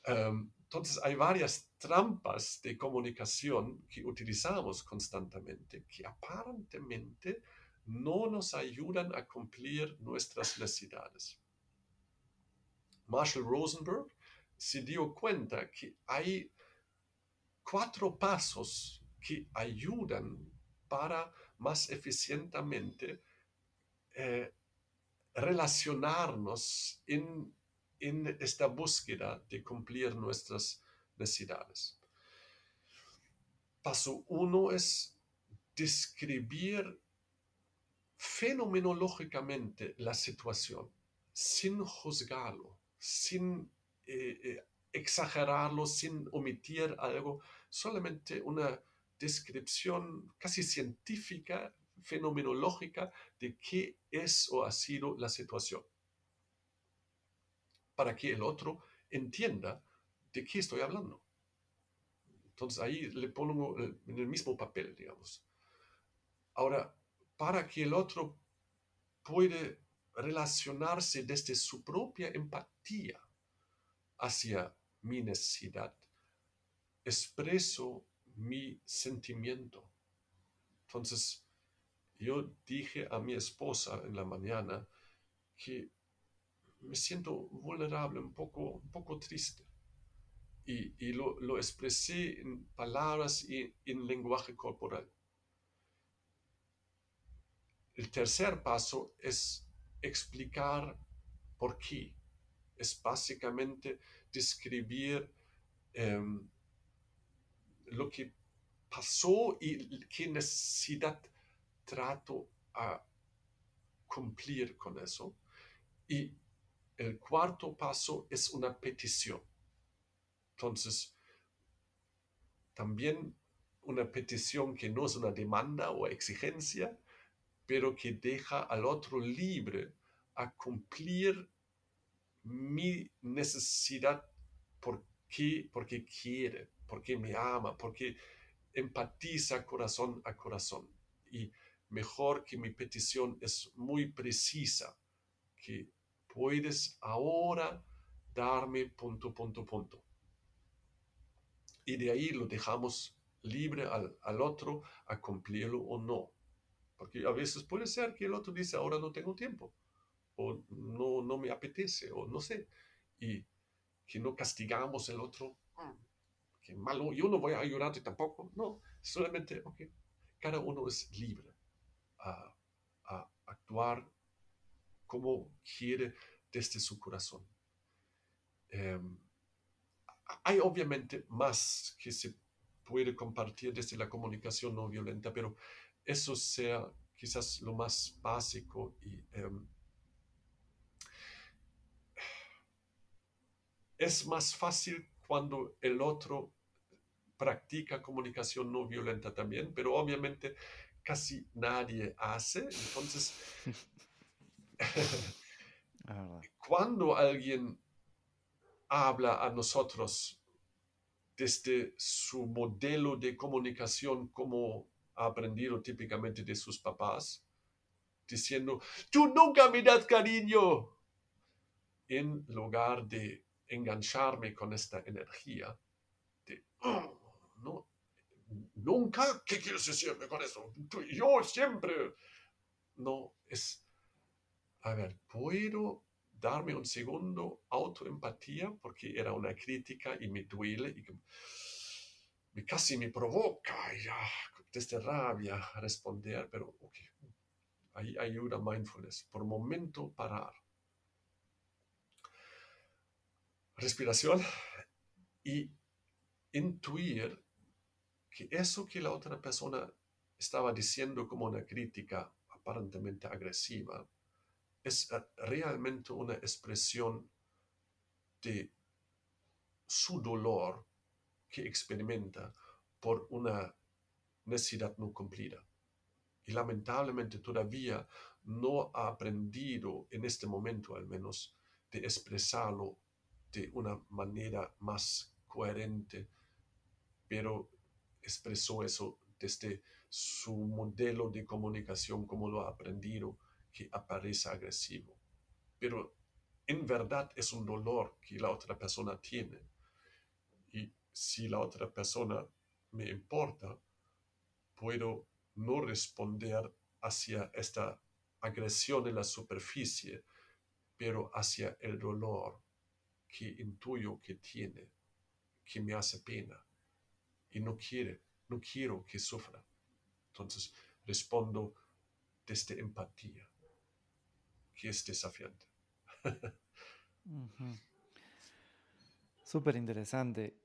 um, entonces hay varias trampas de comunicación que utilizamos constantemente que aparentemente no nos ayudan a cumplir nuestras necesidades. Marshall Rosenberg se dio cuenta que hay cuatro pasos que ayudan para más eficientemente eh, relacionarnos en esta búsqueda de cumplir nuestras necesidades. Paso uno es describir fenomenológicamente la situación, sin juzgarlo, sin eh, eh, exagerarlo, sin omitir algo, solamente una descripción casi científica, fenomenológica de qué es o ha sido la situación para que el otro entienda de qué estoy hablando. Entonces ahí le pongo en el mismo papel, digamos. Ahora, para que el otro puede relacionarse desde su propia empatía hacia mi necesidad, expreso mi sentimiento. Entonces, yo dije a mi esposa en la mañana que me siento vulnerable, un poco, un poco triste. Y, y lo, lo, expresé en palabras y en lenguaje corporal. El tercer paso es explicar por qué. Es básicamente describir um, lo que pasó y qué necesidad trato a cumplir con eso. Y el cuarto paso es una petición. Entonces, también una petición que no es una demanda o exigencia, pero que deja al otro libre a cumplir mi necesidad porque, porque quiere, porque me ama, porque empatiza corazón a corazón. Y mejor que mi petición es muy precisa, que puedes ahora darme punto, punto, punto. Y de ahí lo dejamos libre al, al otro a cumplirlo o no. Porque a veces puede ser que el otro dice, ahora no tengo tiempo, o no, no me apetece, o no sé. Y que no castigamos el otro, mm, que malo, yo no voy a ayudarte tampoco. No, solamente, ok, cada uno es libre a, actuar como quiere desde su corazón. Em, hay obviamente más que se puede compartir desde la comunicación no violenta, pero eso sea quizás lo más básico y em, es más fácil cuando el otro practica comunicación no violenta también, pero obviamente casi nadie hace, entonces Cuando alguien habla a nosotros desde su modelo de comunicación como ha aprendido típicamente de sus papás, diciendo, tú nunca me das cariño, en lugar de engancharme con esta energía de, "Oh, no, nunca, ¿qué quieres decirme con eso? Yo siempre, no, es, a ver, ¿puedo darme un segundo autoempatía? Porque era una crítica y me duele y me casi me provoca ya desde rabia responder, pero ok, ahí ayuda mindfulness. Por momento parar. Respiración y intuir que eso que la otra persona estaba diciendo como una crítica aparentemente agresiva es eh, realmente una expresión de su dolor que experimenta por una necesidad no cumplida. Y lamentablemente todavía no ha aprendido, en este momento al menos, de expresarlo de una manera más coherente, pero expresó eso desde su modelo de comunicación, como lo ha aprendido, que aparece agresivo. Pero en verdad es un dolor que la otra persona tiene. Y si la otra persona me importa, puedo no responder hacia esta agresión en la superficie, pero hacia el dolor que intuyo que tiene, que me hace pena y no quiere, no quiero que sufra. Entonces respondo desde empatía, que es desafiante. Ujú. Súper interesante.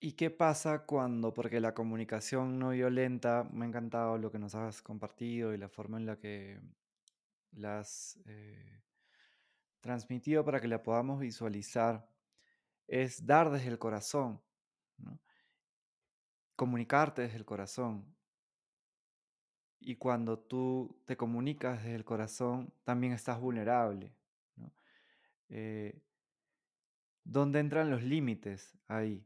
¿Y qué pasa cuando, porque la comunicación no violenta, me ha encantado lo que nos has compartido y la forma en la que la has eh, transmitido para que la podamos visualizar, es dar desde el corazón, ¿no? Comunicarte desde el corazón. Y cuando tú te comunicas desde el corazón, también estás vulnerable. Eh, ¿Dónde entran los límites ahí?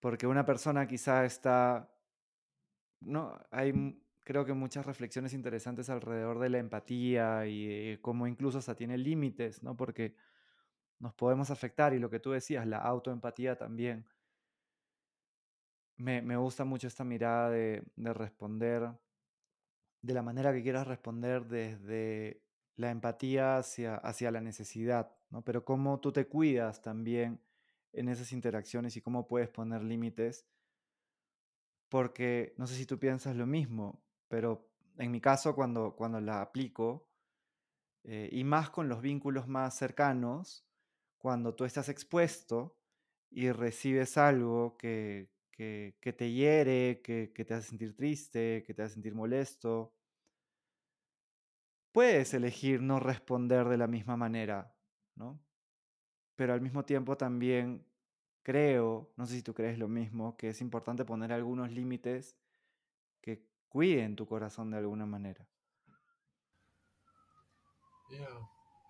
Porque una persona quizá está, no, hay creo que muchas reflexiones interesantes alrededor de la empatía y de cómo incluso hasta tiene límites, ¿no? Porque nos podemos afectar y lo que tú decías, la autoempatía también. Me, me gusta mucho esta mirada de, de responder de la manera que quieras responder desde la empatía hacia, hacia la necesidad, ¿no? Pero cómo tú te cuidas también en esas interacciones y cómo puedes poner límites, porque no sé si tú piensas lo mismo, pero en mi caso cuando, cuando la aplico, eh, y más con los vínculos más cercanos, cuando tú estás expuesto y recibes algo que, que, que te hiere, que, que te hace sentir triste, que te hace sentir molesto, puedes elegir no responder de la misma manera, ¿no? Pero al mismo tiempo también creo, no sé si tú crees lo mismo, que es importante poner algunos límites que cuiden tu corazón de alguna manera. Ya,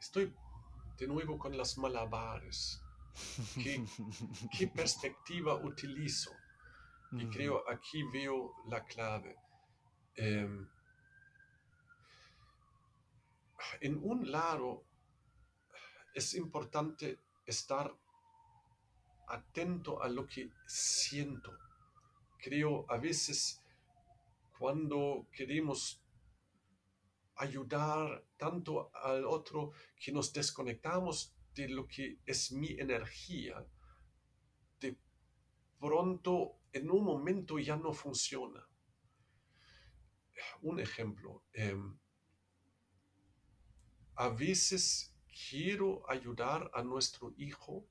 Estoy de nuevo con las malabares. ¿Qué, qué perspectiva utilizo? Y creo aquí veo la clave. Em, en un lado, es importante estar atento a lo que siento. Creo a veces cuando queremos ayudar tanto al otro que nos desconectamos de lo que es mi energía, de pronto en un momento ya no funciona. Un ejemplo, em, a veces quiero ayudar a nuestro hijo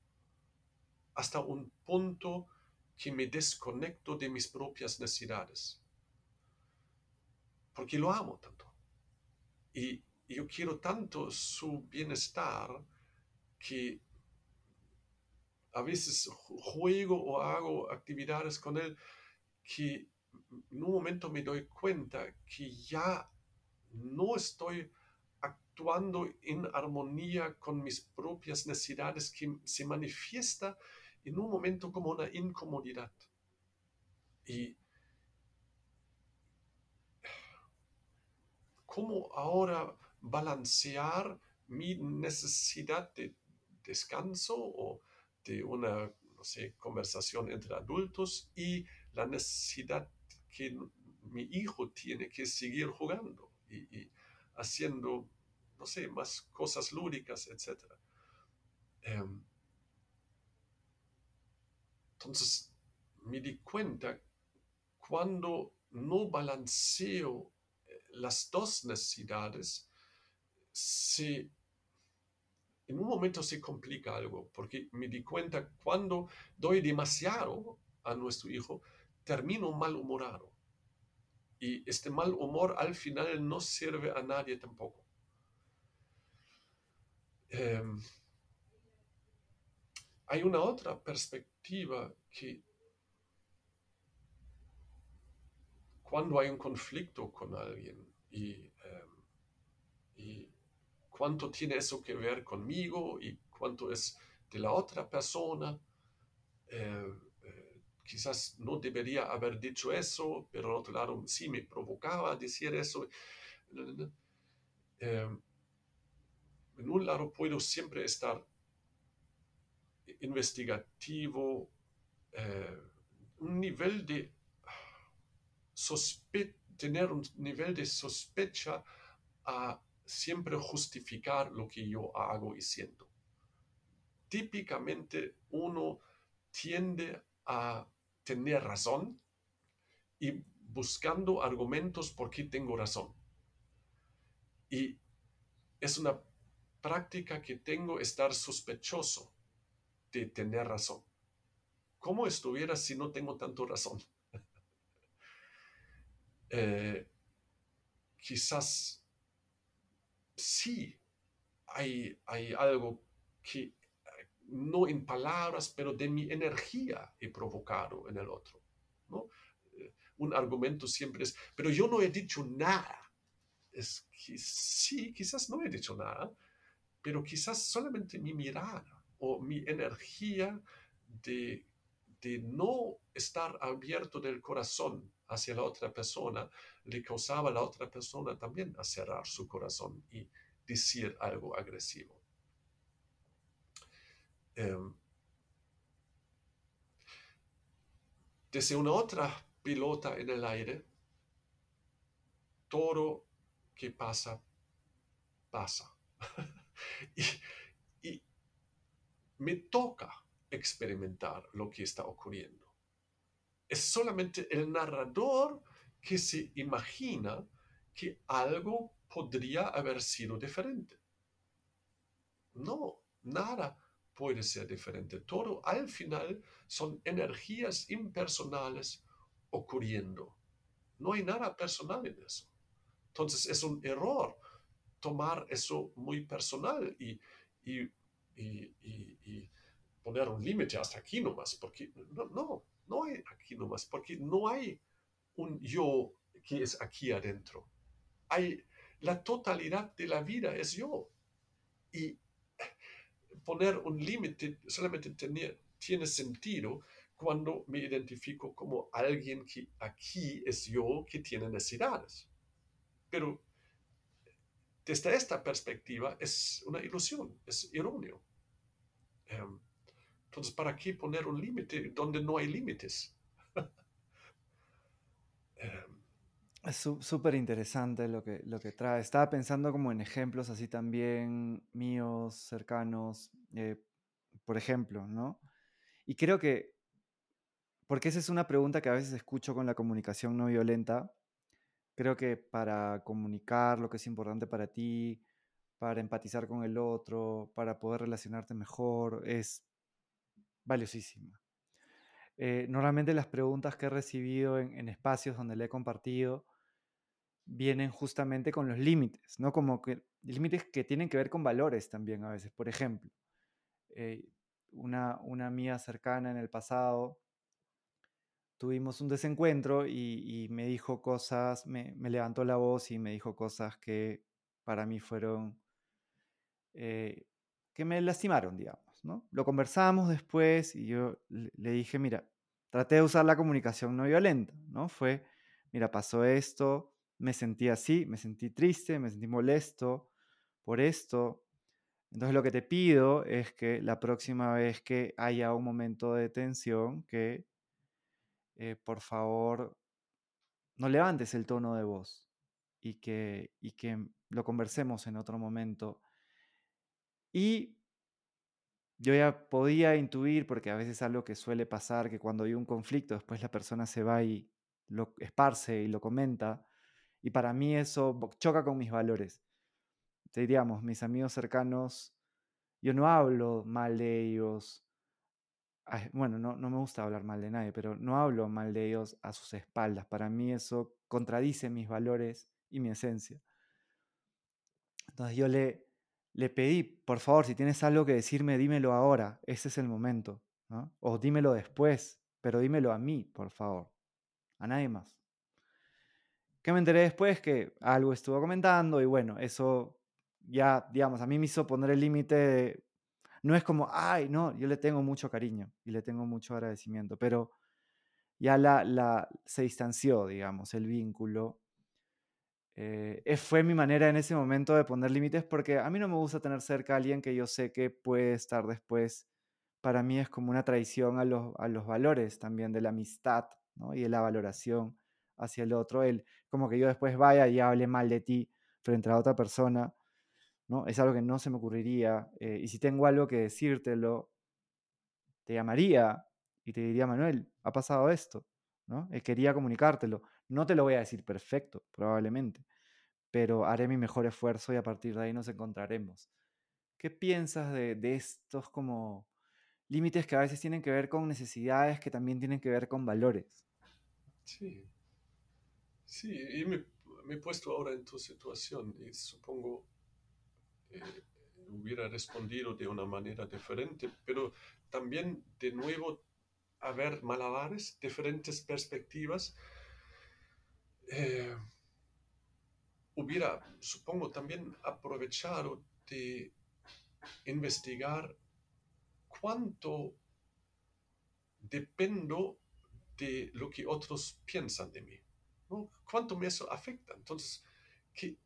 hasta un punto que me desconecto de mis propias necesidades, porque lo amo tanto. Y yo quiero tanto su bienestar que a veces ju- juego o hago actividades con él que en un momento me doy cuenta que ya no estoy actuando en armonía con mis propias necesidades que se manifiesta en un momento como una incomodidad. Y cómo ahora balancear mi necesidad de descanso o de una no sé, conversación entre adultos y la necesidad que mi hijo tiene que seguir jugando y, haciendo, no sé, más cosas lúdicas, etc. Em, entonces, me di cuenta cuando no balanceo eh, las dos necesidades, se, en un momento se complica algo, porque me di cuenta cuando doy demasiado a nuestro hijo, termino malhumorado. Y este mal humor al final no sirve a nadie tampoco. Em, hay una otra perspectiva que cuando hay un conflicto con alguien y, em, y, cuánto tiene eso que ver conmigo y cuánto es de la otra persona. Eh, eh, quizás no debería haber dicho eso, pero al otro lado sí me provocaba decir eso. Em, en un lado puedo siempre estar investigativo, eh, un nivel de tener un nivel de sospecha a siempre justificar lo que yo hago y siento. Típicamente uno tiende a tener razón y buscando argumentos por qué tengo razón. Y es una práctica que tengo estar sospechoso de tener razón. ¿Cómo estuviera si no tengo tanto razón? Eh, quizás sí hay, hay algo que no en palabras, pero de mi energía he provocado en el otro. ¿no? Eh, un argumento siempre es, pero yo no he dicho nada. Es que sí, quizás no he dicho nada, pero quizás solamente mi mirada o mi energía de, de no estar abierto del corazón hacia la otra persona le causaba a la otra persona también a cerrar su corazón y decir algo agresivo. Em, desde una otra pilota en el aire, todo que pasa, pasa. y me toca experimentar lo que está ocurriendo es solamente el narrador que se imagina que algo podría haber sido diferente. No, nada puede ser diferente. Todo al final son energías impersonales ocurriendo. No hay nada personal en eso. Entonces es un error tomar eso muy personal y, poner un límite hasta aquí nomás, porque no, no, no hay aquí nomás, porque no hay un yo que es aquí adentro. Hay la totalidad de la vida es yo. Y poner un límite solamente tiene sentido cuando me identifico como alguien que aquí es yo que tiene necesidades. Pero desde esta perspectiva es una ilusión, es erróneo. Em, entonces, ¿para qué poner un límite donde no hay límites? Em, es súper interesante lo que, lo que trae. Estaba pensando como en ejemplos así también míos, cercanos, eh, por ejemplo, ¿no? Y creo que, porque esa es una pregunta que a veces escucho con la comunicación no violenta, creo que para comunicar lo que es importante para ti, para empatizar con el otro, para poder relacionarte mejor, es valiosísima. Eh, normalmente las preguntas que he recibido en, espacios donde le he compartido vienen justamente con los límites, ¿no? Como que límites que tienen que ver con valores también a veces. Por ejemplo, eh, una, una amiga cercana en el pasado tuvimos un desencuentro y, me dijo cosas, me, levantó la voz y me dijo cosas que para mí fueron, eh, que me lastimaron, digamos. ¿No? Lo conversamos después y yo le dije, mira, traté de usar la comunicación no violenta, ¿no? Fue, mira, pasó esto, me sentí así, me sentí triste, me sentí molesto por esto. Entonces lo que te pido es que la próxima vez que haya un momento de tensión, que eh, por favor no levantes el tono de voz y que, y que lo conversemos en otro momento. Y yo ya podía intuir, porque a veces es algo que suele pasar, que cuando hay un conflicto, después la persona se va y lo esparce y lo comenta. Y para mí eso choca con mis valores. Te diríamos, mis amigos cercanos, yo no hablo mal de ellos. Bueno, no, no me gusta hablar mal de nadie, pero no hablo mal de ellos a sus espaldas. Para mí eso contradice mis valores y mi esencia. Entonces yo le, le pedí, por favor, si tienes algo que decirme, dímelo ahora, ese es el momento. O dímelo después, pero dímelo a mí, por favor, a nadie más. ¿Qué me enteré después? Que algo estuvo comentando y bueno, eso ya, digamos, a mí me hizo poner el límite. No es como, ay, no, yo le tengo mucho cariño y le tengo mucho agradecimiento, pero ya la, la, se distanció, digamos, el vínculo eh, fue mi manera en ese momento de poner límites porque a mí no me gusta tener cerca a alguien que yo sé que puede estar después. Para mí es como una traición a los, a los valores también de la amistad y de la valoración hacia el otro. El, como que yo después vaya y hable mal de ti frente a otra persona. ¿no? Es algo que no se me ocurriría. Eh, y si tengo algo que decírtelo, te llamaría y te diría, Manuel, ha pasado esto. ¿no? Eh, quería comunicártelo. No te lo voy a decir perfecto, probablemente, pero haré mi mejor esfuerzo y a partir de ahí nos encontraremos. ¿Qué piensas de, estos como límites que a veces tienen que ver con necesidades que también tienen que ver con valores? Sí, sí, y me, he puesto ahora en tu situación y supongo eh, hubiera respondido de una manera diferente, pero también de nuevo a ver malabares, diferentes perspectivas eh, hubiera, supongo, también aprovechado de investigar cuánto dependo de lo que otros piensan de mí, ¿no? cuánto me eso afecta. Entonces, que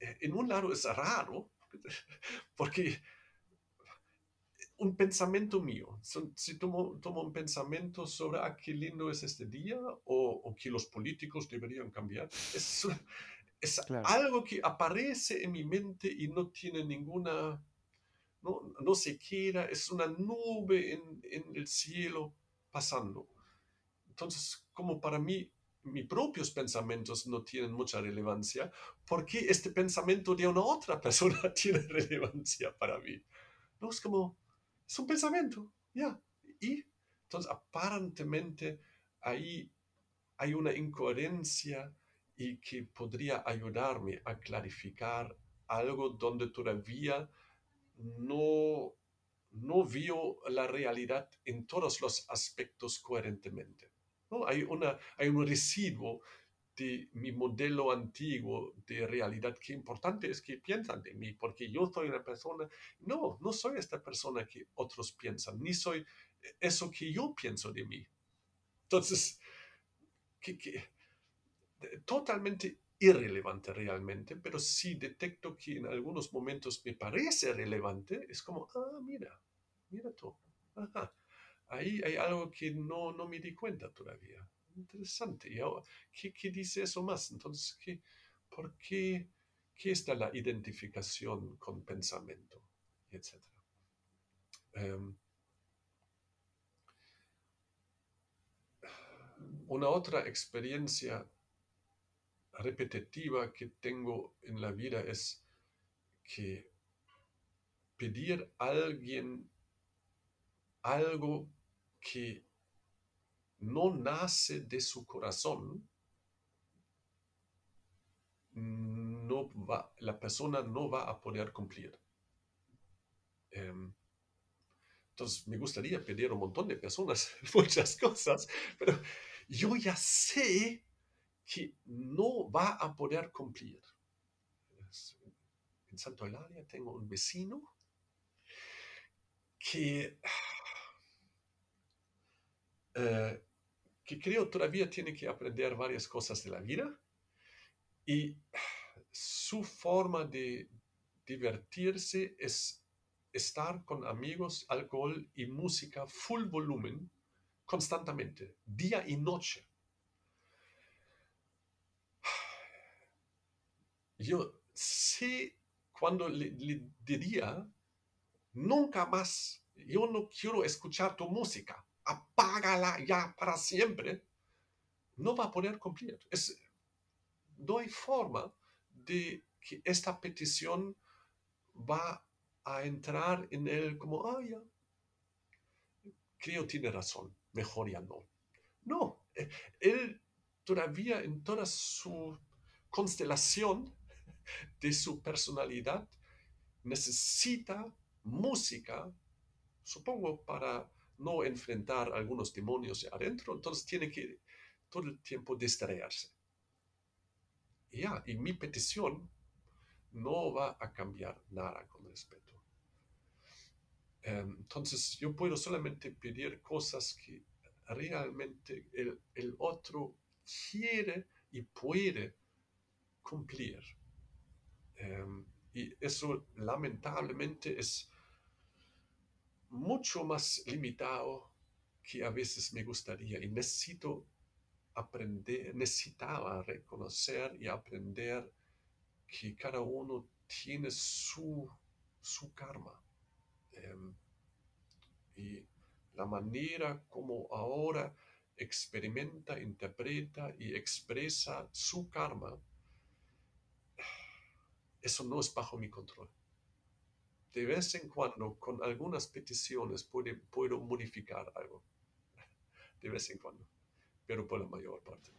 eh, en un lado es raro, porque un pensamiento mío. Si tomo, tomo, un pensamiento sobre ah, qué lindo es este día o, que los políticos deberían cambiar, es, es algo que aparece en mi mente y no tiene ninguna, no, no se quiera, es una nube en, en el cielo pasando. Entonces, como para mí mis propios pensamientos no tienen mucha relevancia, ¿por qué este pensamiento de una otra persona tiene relevancia para mí? No es como, es un pensamiento, ya. Y entonces aparentemente ahí hay una incoherencia y que podría ayudarme a clarificar algo donde todavía no, no veo la realidad en todos los aspectos coherentemente. ¿no? Hay, una, hay un residuo de mi modelo antiguo de realidad, qué importante es que piensan de mí, porque yo soy una persona, no, no soy esta persona que otros piensan, ni soy eso que yo pienso de mí. Entonces, que, totalmente irrelevante realmente, pero si detecto que en algunos momentos me parece relevante, es como, ah, mira, mira tú, ahí hay algo que no, no me di cuenta todavía interesante. ¿Y ¿qué, dice eso más? Entonces, ¿qué, ¿por qué, qué está la identificación con pensamiento? Etcétera. Em, una otra experiencia repetitiva que tengo en la vida es que pedir a alguien algo que no nace de su corazón, no va, la persona no va a poder cumplir. Em, entonces, me gustaría pedir a un montón de personas muchas cosas, pero yo ya sé que no va a poder cumplir. En Santo Hilaria tengo un vecino que, eh, que creo todavía tiene que aprender varias cosas de la vida y su forma de divertirse es estar con amigos, alcohol y música full volumen constantemente, día y noche. Yo sé cuando le, diría, nunca más, yo no quiero escuchar tu música, apágala ya para siempre, no va a poder cumplir. No hay forma de que esta petición va a entrar en él como, ah, ya, creo tiene razón, mejor ya no. No, eh, él todavía en toda su constelación de su personalidad necesita música, supongo, para no enfrentar algunos demonios adentro, entonces tiene que todo el tiempo distraerse. Ya, y mi petición no va a cambiar nada con respeto. Em, entonces yo puedo solamente pedir cosas que realmente el, el otro quiere y puede cumplir. Em, y eso lamentablemente es mucho más limitado que a veces me gustaría y necesito aprender, necesitaba reconocer y aprender que cada uno tiene su, su karma. Em, y la manera como ahora experimenta, interpreta y expresa su karma, eso no es bajo mi control. De vez en cuando, con algunas peticiones, puedo modificar algo. De vez en cuando. Pero por la mayor parte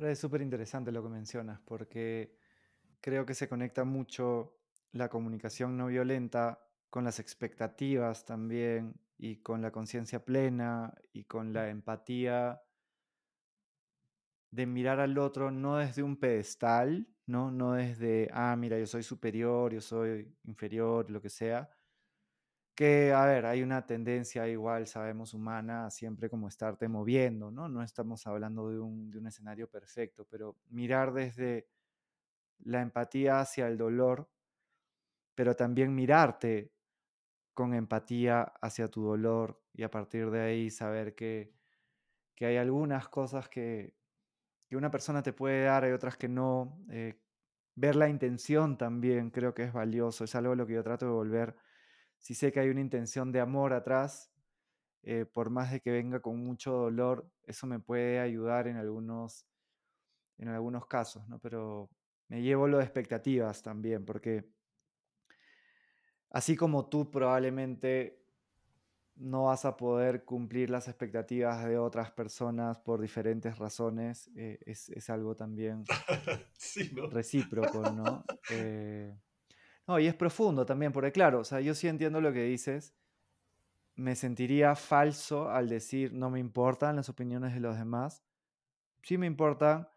no es súper interesante lo que mencionas, porque creo que se conecta mucho la comunicación no violenta con las expectativas también y con la conciencia plena y con la empatía de mirar al otro no desde un pedestal, ¿no? No desde, ah, mira, yo soy superior, yo soy inferior, lo que sea, que, a ver, hay una tendencia igual, sabemos, humana, siempre como estarte moviendo, ¿no? No estamos hablando de un, de un escenario perfecto, pero mirar desde la empatía hacia el dolor, pero también mirarte con empatía hacia tu dolor y a partir de ahí saber que, que hay algunas cosas que, que, una persona te puede dar, hay otras que no. Eh, ver la intención también creo que es valioso, es algo a lo que yo trato de volver si sé que hay una intención de amor atrás, eh, por más de que venga con mucho dolor, eso me puede ayudar en algunos, en algunos casos, ¿no? Pero me llevo lo de expectativas también, porque así como tú probablemente no vas a poder cumplir las expectativas de otras personas por diferentes razones, eh, es, algo también recíproco, ¿no? Eh, no, y es profundo también, porque claro, o sea, yo sí entiendo lo que dices. Me sentiría falso al decir no me importan las opiniones de los demás. Sí me importan.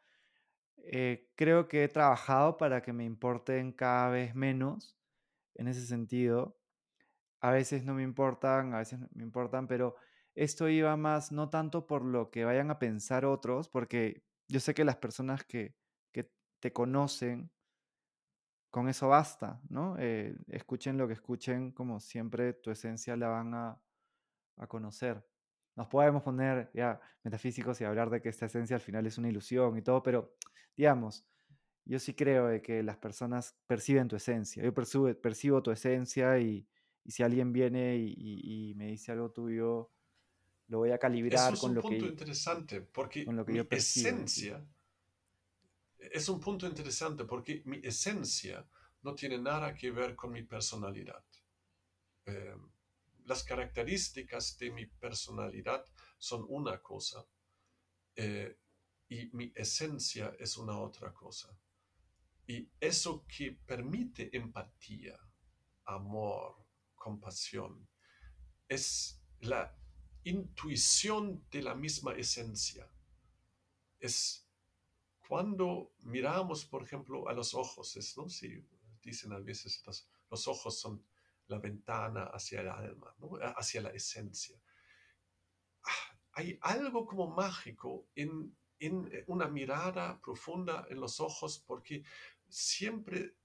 Eh, creo que he trabajado para que me importen cada vez menos en ese sentido. A veces no me importan, a veces me importan, pero esto iba más no tanto por lo que vayan a pensar otros, porque yo sé que las personas que, que te conocen con eso basta, ¿no? Eh, escuchen lo que escuchen, como siempre, tu esencia la van a, conocer. Nos podemos poner ya metafísicos y hablar de que esta esencia al final es una ilusión y todo, pero digamos, yo sí creo de que las personas perciben tu esencia. Yo percibo, percibo tu esencia y, si alguien viene y, me dice algo tuyo, lo voy a calibrar con lo que... Es un punto interesante, porque con lo que mi esencia es un punto interesante porque mi esencia no tiene nada que ver con mi personalidad. Eh, las características de mi personalidad son una cosa eh, y mi esencia es una otra cosa. Y eso que permite empatía, amor, compasión, es la intuición de la misma esencia. Es cuando miramos, por ejemplo, a los ojos, ¿no? Si dicen a veces los, los ojos son la ventana hacia el alma, hacia la esencia. Ah, hay algo como mágico en, en una mirada profunda en los ojos porque siempre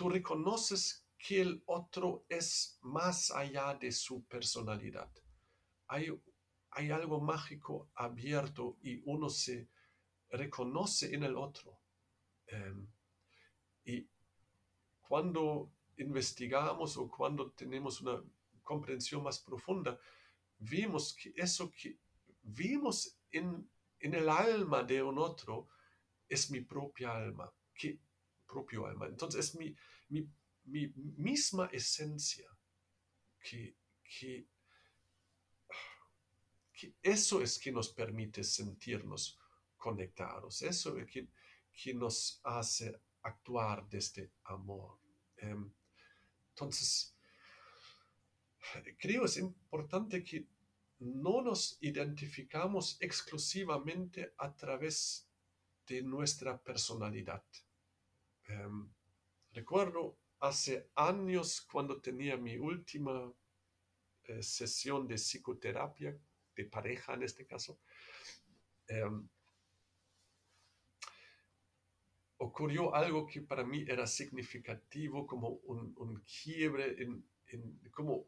tú reconoces que el otro es más allá de su personalidad. Hay, hay algo mágico abierto y uno se reconoce en el otro. Em, y cuando investigamos o cuando tenemos una comprensión más profunda, vimos que eso que vimos en, en el alma de un otro es mi propia alma, que propio alma. Entonces es mi, mi, mi misma esencia que, que, que, eso es que nos permite sentirnos conectados, eso es que, que nos hace actuar desde amor. Em, entonces, creo es importante que no nos identificamos exclusivamente a través de nuestra personalidad. Em, recuerdo hace años cuando tenía mi última eh, sesión de psicoterapia, de pareja en este caso, em, ocurrió algo que para mí era significativo, como un, quiebre, como,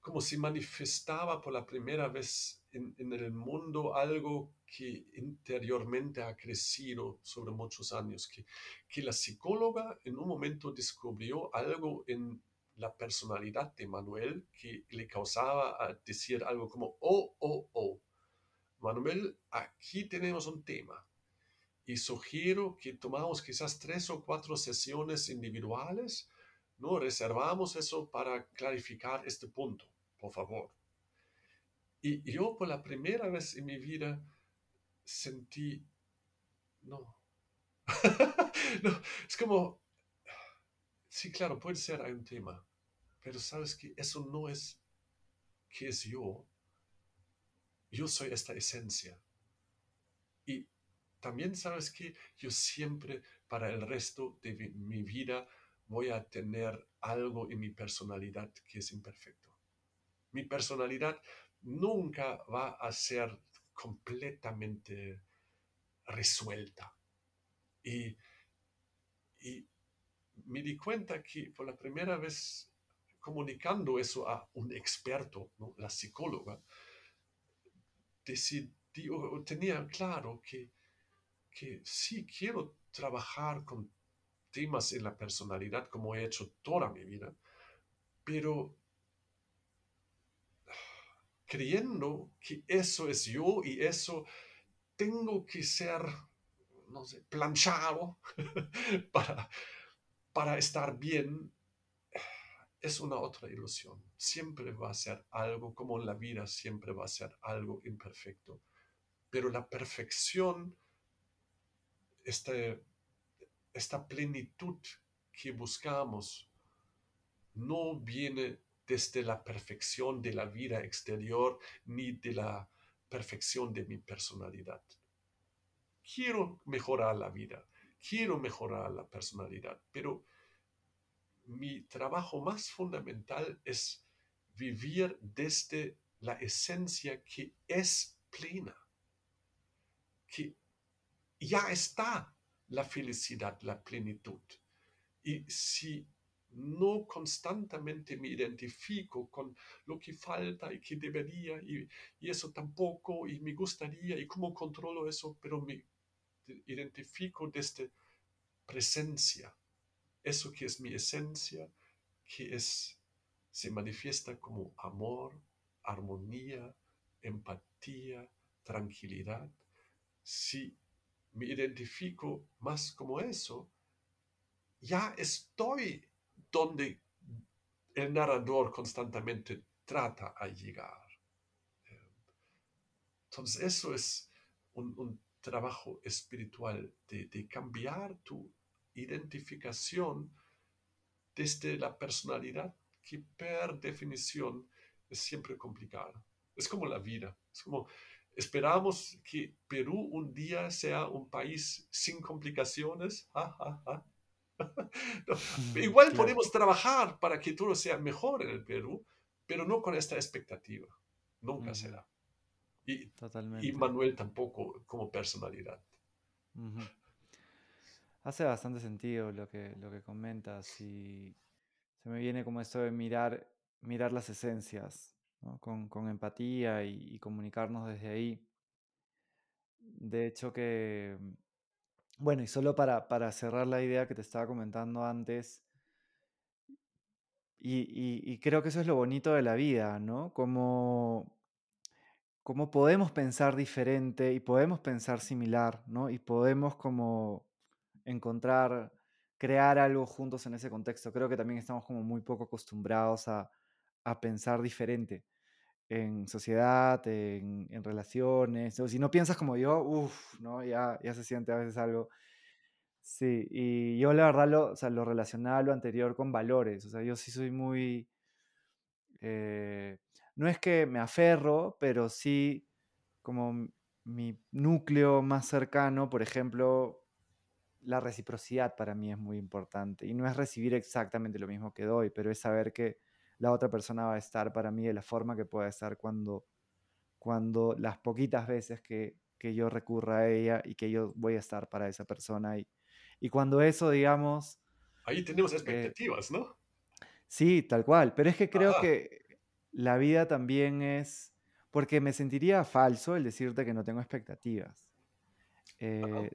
como si manifestaba por la primera vez en, en, el mundo algo que interiormente ha crecido sobre muchos años, que, que la psicóloga en un momento descubrió algo en la personalidad de Manuel que le causaba a decir algo como, oh, oh, oh, Manuel, aquí tenemos un tema y sugiero que tomamos quizás tres o cuatro sesiones individuales, ¿no? Reservamos eso para clarificar este punto, por favor. Y yo por la primera vez en mi vida sentí, no, no, es como, sí, claro, puede ser un tema, pero sabes que eso no es que es yo. Yo soy esta esencia. Y también sabes que yo siempre para el resto de mi vida voy a tener algo en mi personalidad que es imperfecto. Mi personalidad nunca va a ser completamente resuelta. Y, y me di cuenta que por la primera vez comunicando eso a un experto, la psicóloga, decidí, tenía claro que que sí quiero trabajar con temas en la personalidad como he hecho toda mi vida, pero creyendo que eso es yo y eso tengo que ser, planchado para, para estar bien, es una otra ilusión. Siempre va a ser algo, como en la vida siempre va a ser algo imperfecto. Pero la perfección este, esta plenitud que buscamos no viene desde la perfección de la vida exterior ni de la perfección de mi personalidad. Quiero mejorar la vida, quiero mejorar la personalidad, pero mi trabajo más fundamental es vivir desde la esencia que es plena, que ya está la felicidad, la plenitud. Y si no constantemente me identifico con lo que falta y que debería y, eso tampoco y me gustaría y cómo controlo eso, pero me identifico desde presencia, eso que es mi esencia, que es se manifiesta como amor, armonía, empatía, tranquilidad. Si me identifico más como eso, ya estoy donde el narrador constantemente trata a llegar. Entonces eso es un, trabajo espiritual de, cambiar tu identificación desde la personalidad que per definición es siempre complicada. Es como la vida, es como Esperamos que Perú un día sea un país sin complicaciones. igual podemos trabajar para que todo sea mejor en el Perú, pero no con esta expectativa. Nunca será. Y, Totalmente. y Manuel tampoco como personalidad. Hace bastante sentido lo que, lo que comentas y se me viene como esto de mirar, mirar las esencias con, empatía y, comunicarnos desde ahí. De hecho que, bueno, y solo para, para cerrar la idea que te estaba comentando antes, y, creo que eso es lo bonito de la vida, ¿no? Como, como podemos pensar diferente y podemos pensar similar, ¿no? Y podemos como encontrar, crear algo juntos en ese contexto. Creo que también estamos como muy poco acostumbrados a, a pensar diferente en sociedad, en, en relaciones. O si no piensas como yo, uff, ¿no? Ya, ya se siente a veces algo. Sí, y yo la verdad lo, o sea, lo relacionaba lo anterior con valores. O sea, yo sí soy muy... Eh, no es que me aferro, pero sí como mi núcleo más cercano, por ejemplo, la reciprocidad para mí es muy importante. Y no es recibir exactamente lo mismo que doy, pero es saber que la otra persona va a estar para mí de la forma que pueda estar cuando, cuando las poquitas veces que, que yo recurra a ella y que yo voy a estar para esa persona. Y, y cuando eso, digamos... Ahí tenemos eh, expectativas, ¿no? Sí, tal cual. Pero es que creo que la vida también es... Porque me sentiría falso el decirte que no tengo expectativas. Eh,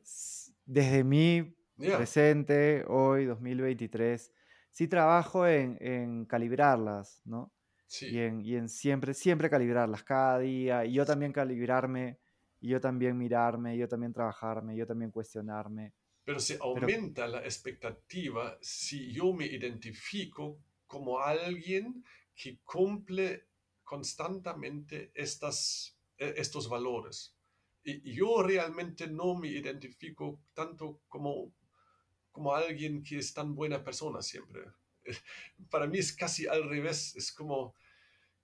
desde mi presente, hoy, 2023, sí trabajo en, calibrarlas, ¿no? Sí. Y, en, y en, siempre, siempre calibrarlas cada día, y yo también calibrarme, y yo también mirarme, y yo también trabajarme, y yo también cuestionarme. Pero se aumenta la expectativa si yo me identifico como alguien que cumple constantemente estas, e, estos valores. Y yo realmente no me identifico tanto como como alguien que es tan buena persona siempre. Para mí es casi al revés, es como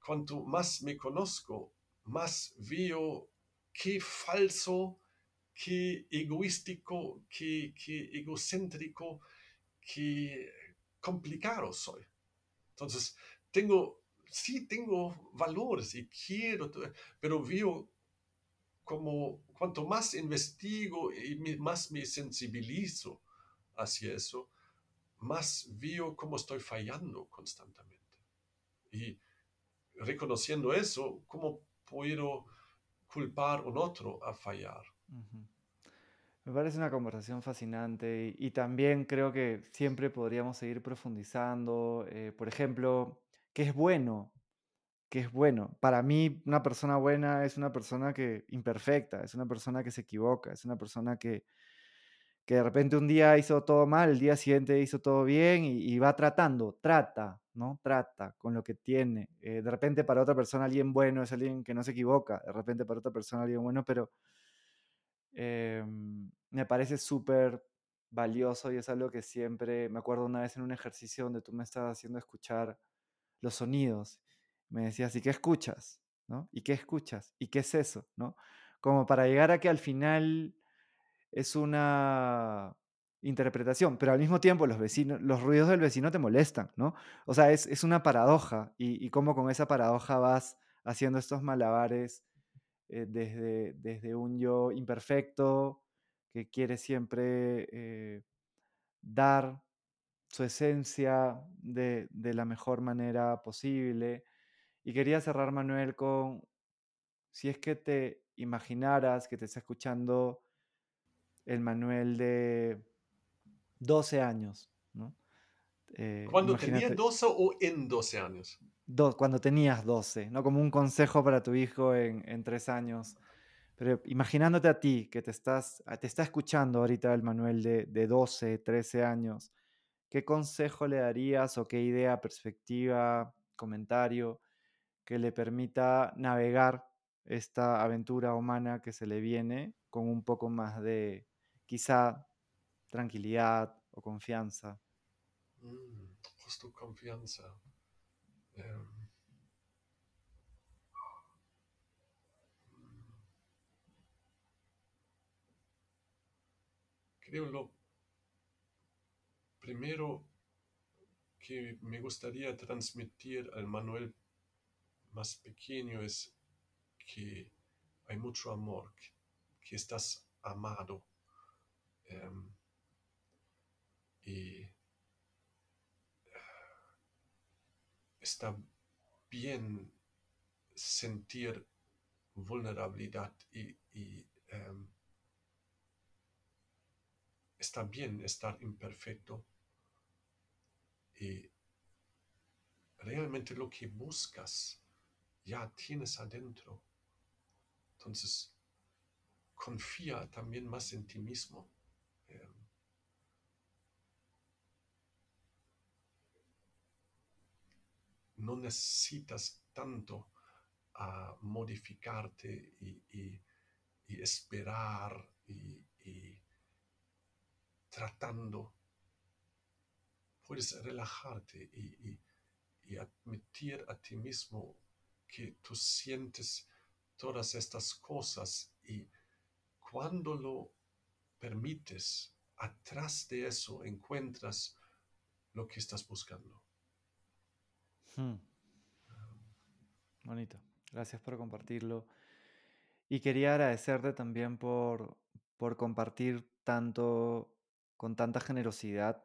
cuanto más me conozco, más veo qué falso, qué egoístico, qué, qué egocéntrico, qué complicado soy. Entonces, tengo, sí tengo valores y quiero, pero veo como cuanto más investigo y más me sensibilizo hacia eso, más veo cómo estoy fallando constantemente. Y reconociendo eso, ¿cómo puedo culpar a un otro a fallar? Me parece una conversación fascinante y, también creo que siempre podríamos seguir profundizando. Eh, por ejemplo, ¿qué es bueno? ¿Qué es bueno? Para mí, una persona buena es una persona que imperfecta, es una persona que se equivoca, es una persona que, que de repente un día hizo todo mal, el día siguiente hizo todo bien y, va tratando, trata, ¿no? Trata con lo que tiene. Eh, de repente para otra persona alguien bueno es alguien que no se equivoca, de repente para otra persona alguien bueno, pero em, me parece súper valioso y es algo que siempre, me acuerdo una vez en un ejercicio donde tú me estabas haciendo escuchar los sonidos, me decías, ¿y qué escuchas? ¿no? ¿Y qué escuchas? ¿Y qué es eso? ¿no? Como para llegar a que al final es una interpretación, pero al mismo tiempo los, vecinos, los ruidos del vecino te molestan, ¿no? O sea, es, una paradoja y, y, cómo con esa paradoja vas haciendo estos malabares eh, desde, desde un yo imperfecto que quiere siempre eh, dar su esencia de, de la mejor manera posible. Y quería cerrar, Manuel, con, si es que te imaginaras que te está escuchando el Manuel de 12 años. ¿no? Eh, ¿Cuando tenías 12 o en 12 años? cuando tenías 12, ¿no? Como un consejo para tu hijo en, en tres años. Pero imaginándote a ti, que te, estás, te está escuchando ahorita el Manuel de, de 12, 13 años, ¿qué consejo le darías o qué idea, perspectiva, comentario que le permita navegar esta aventura humana que se le viene con un poco más de, quizá tranquilidad o confianza. Mm, justo confianza. Em. creo lo primero que me gustaría transmitir al Manuel más pequeño es que hay mucho amor, que, estás amado. Em, y está bien sentir vulnerabilidad y, em, está bien estar imperfecto y realmente lo que buscas ya tienes adentro. Entonces, confía también más en ti mismo. No necesitas tanto a modificarte y, esperar y, tratando. Puedes relajarte y, admitir a ti mismo que tú sientes todas estas cosas y cuando lo permites, atrás de eso encuentras lo que estás buscando. Hmm. Bonito. Gracias por compartirlo. Y quería agradecerte también por, por compartir tanto, con tanta generosidad.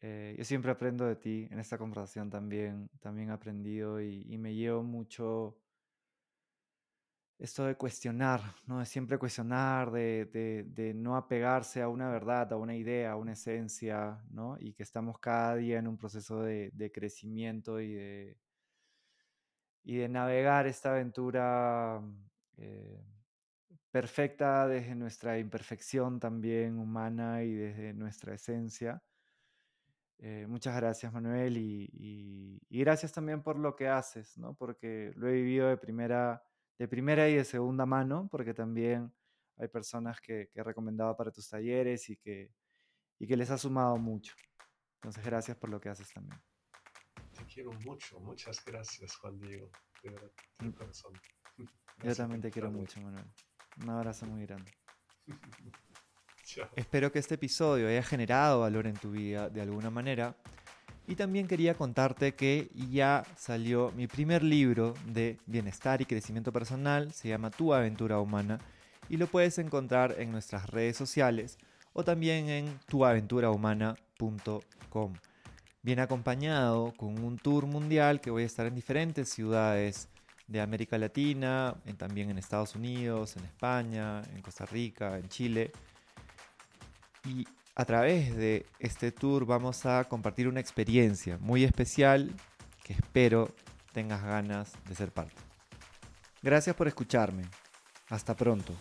Eh, yo siempre aprendo de ti, en esta conversación también, también he aprendido y, me llevo mucho esto de cuestionar, ¿no? De siempre cuestionar, de, de, no apegarse a una verdad, a una idea, a una esencia, ¿no? Y que estamos cada día en un proceso de, de crecimiento y de, y de navegar esta aventura eh, perfecta desde nuestra imperfección también humana y desde nuestra esencia. Eh, muchas gracias Manuel y, gracias también por lo que haces, ¿no? porque lo he vivido de primera, de primera y de segunda mano, porque también hay personas que, que he recomendado para tus talleres y que, y que les ha sumado mucho. Entonces gracias por lo que haces también quiero mucho. Muchas gracias, Juan Diego. De verdad, de mm. corazón. Yo también te quiero mucho, Manuel. Un abrazo muy grande. Espero que este episodio haya generado valor en tu vida de alguna manera. Y también quería contarte que ya salió mi primer libro de bienestar y crecimiento personal. Se llama Tu aventura humana. Y lo puedes encontrar en nuestras redes sociales o también en tuaventurahumana.com bien acompañado con un tour mundial que voy a estar en diferentes ciudades de América Latina, también en Estados Unidos, en España, en Costa Rica, en Chile. Y a través de este tour vamos a compartir una experiencia muy especial que espero tengas ganas de ser parte. Gracias por escucharme. Hasta pronto.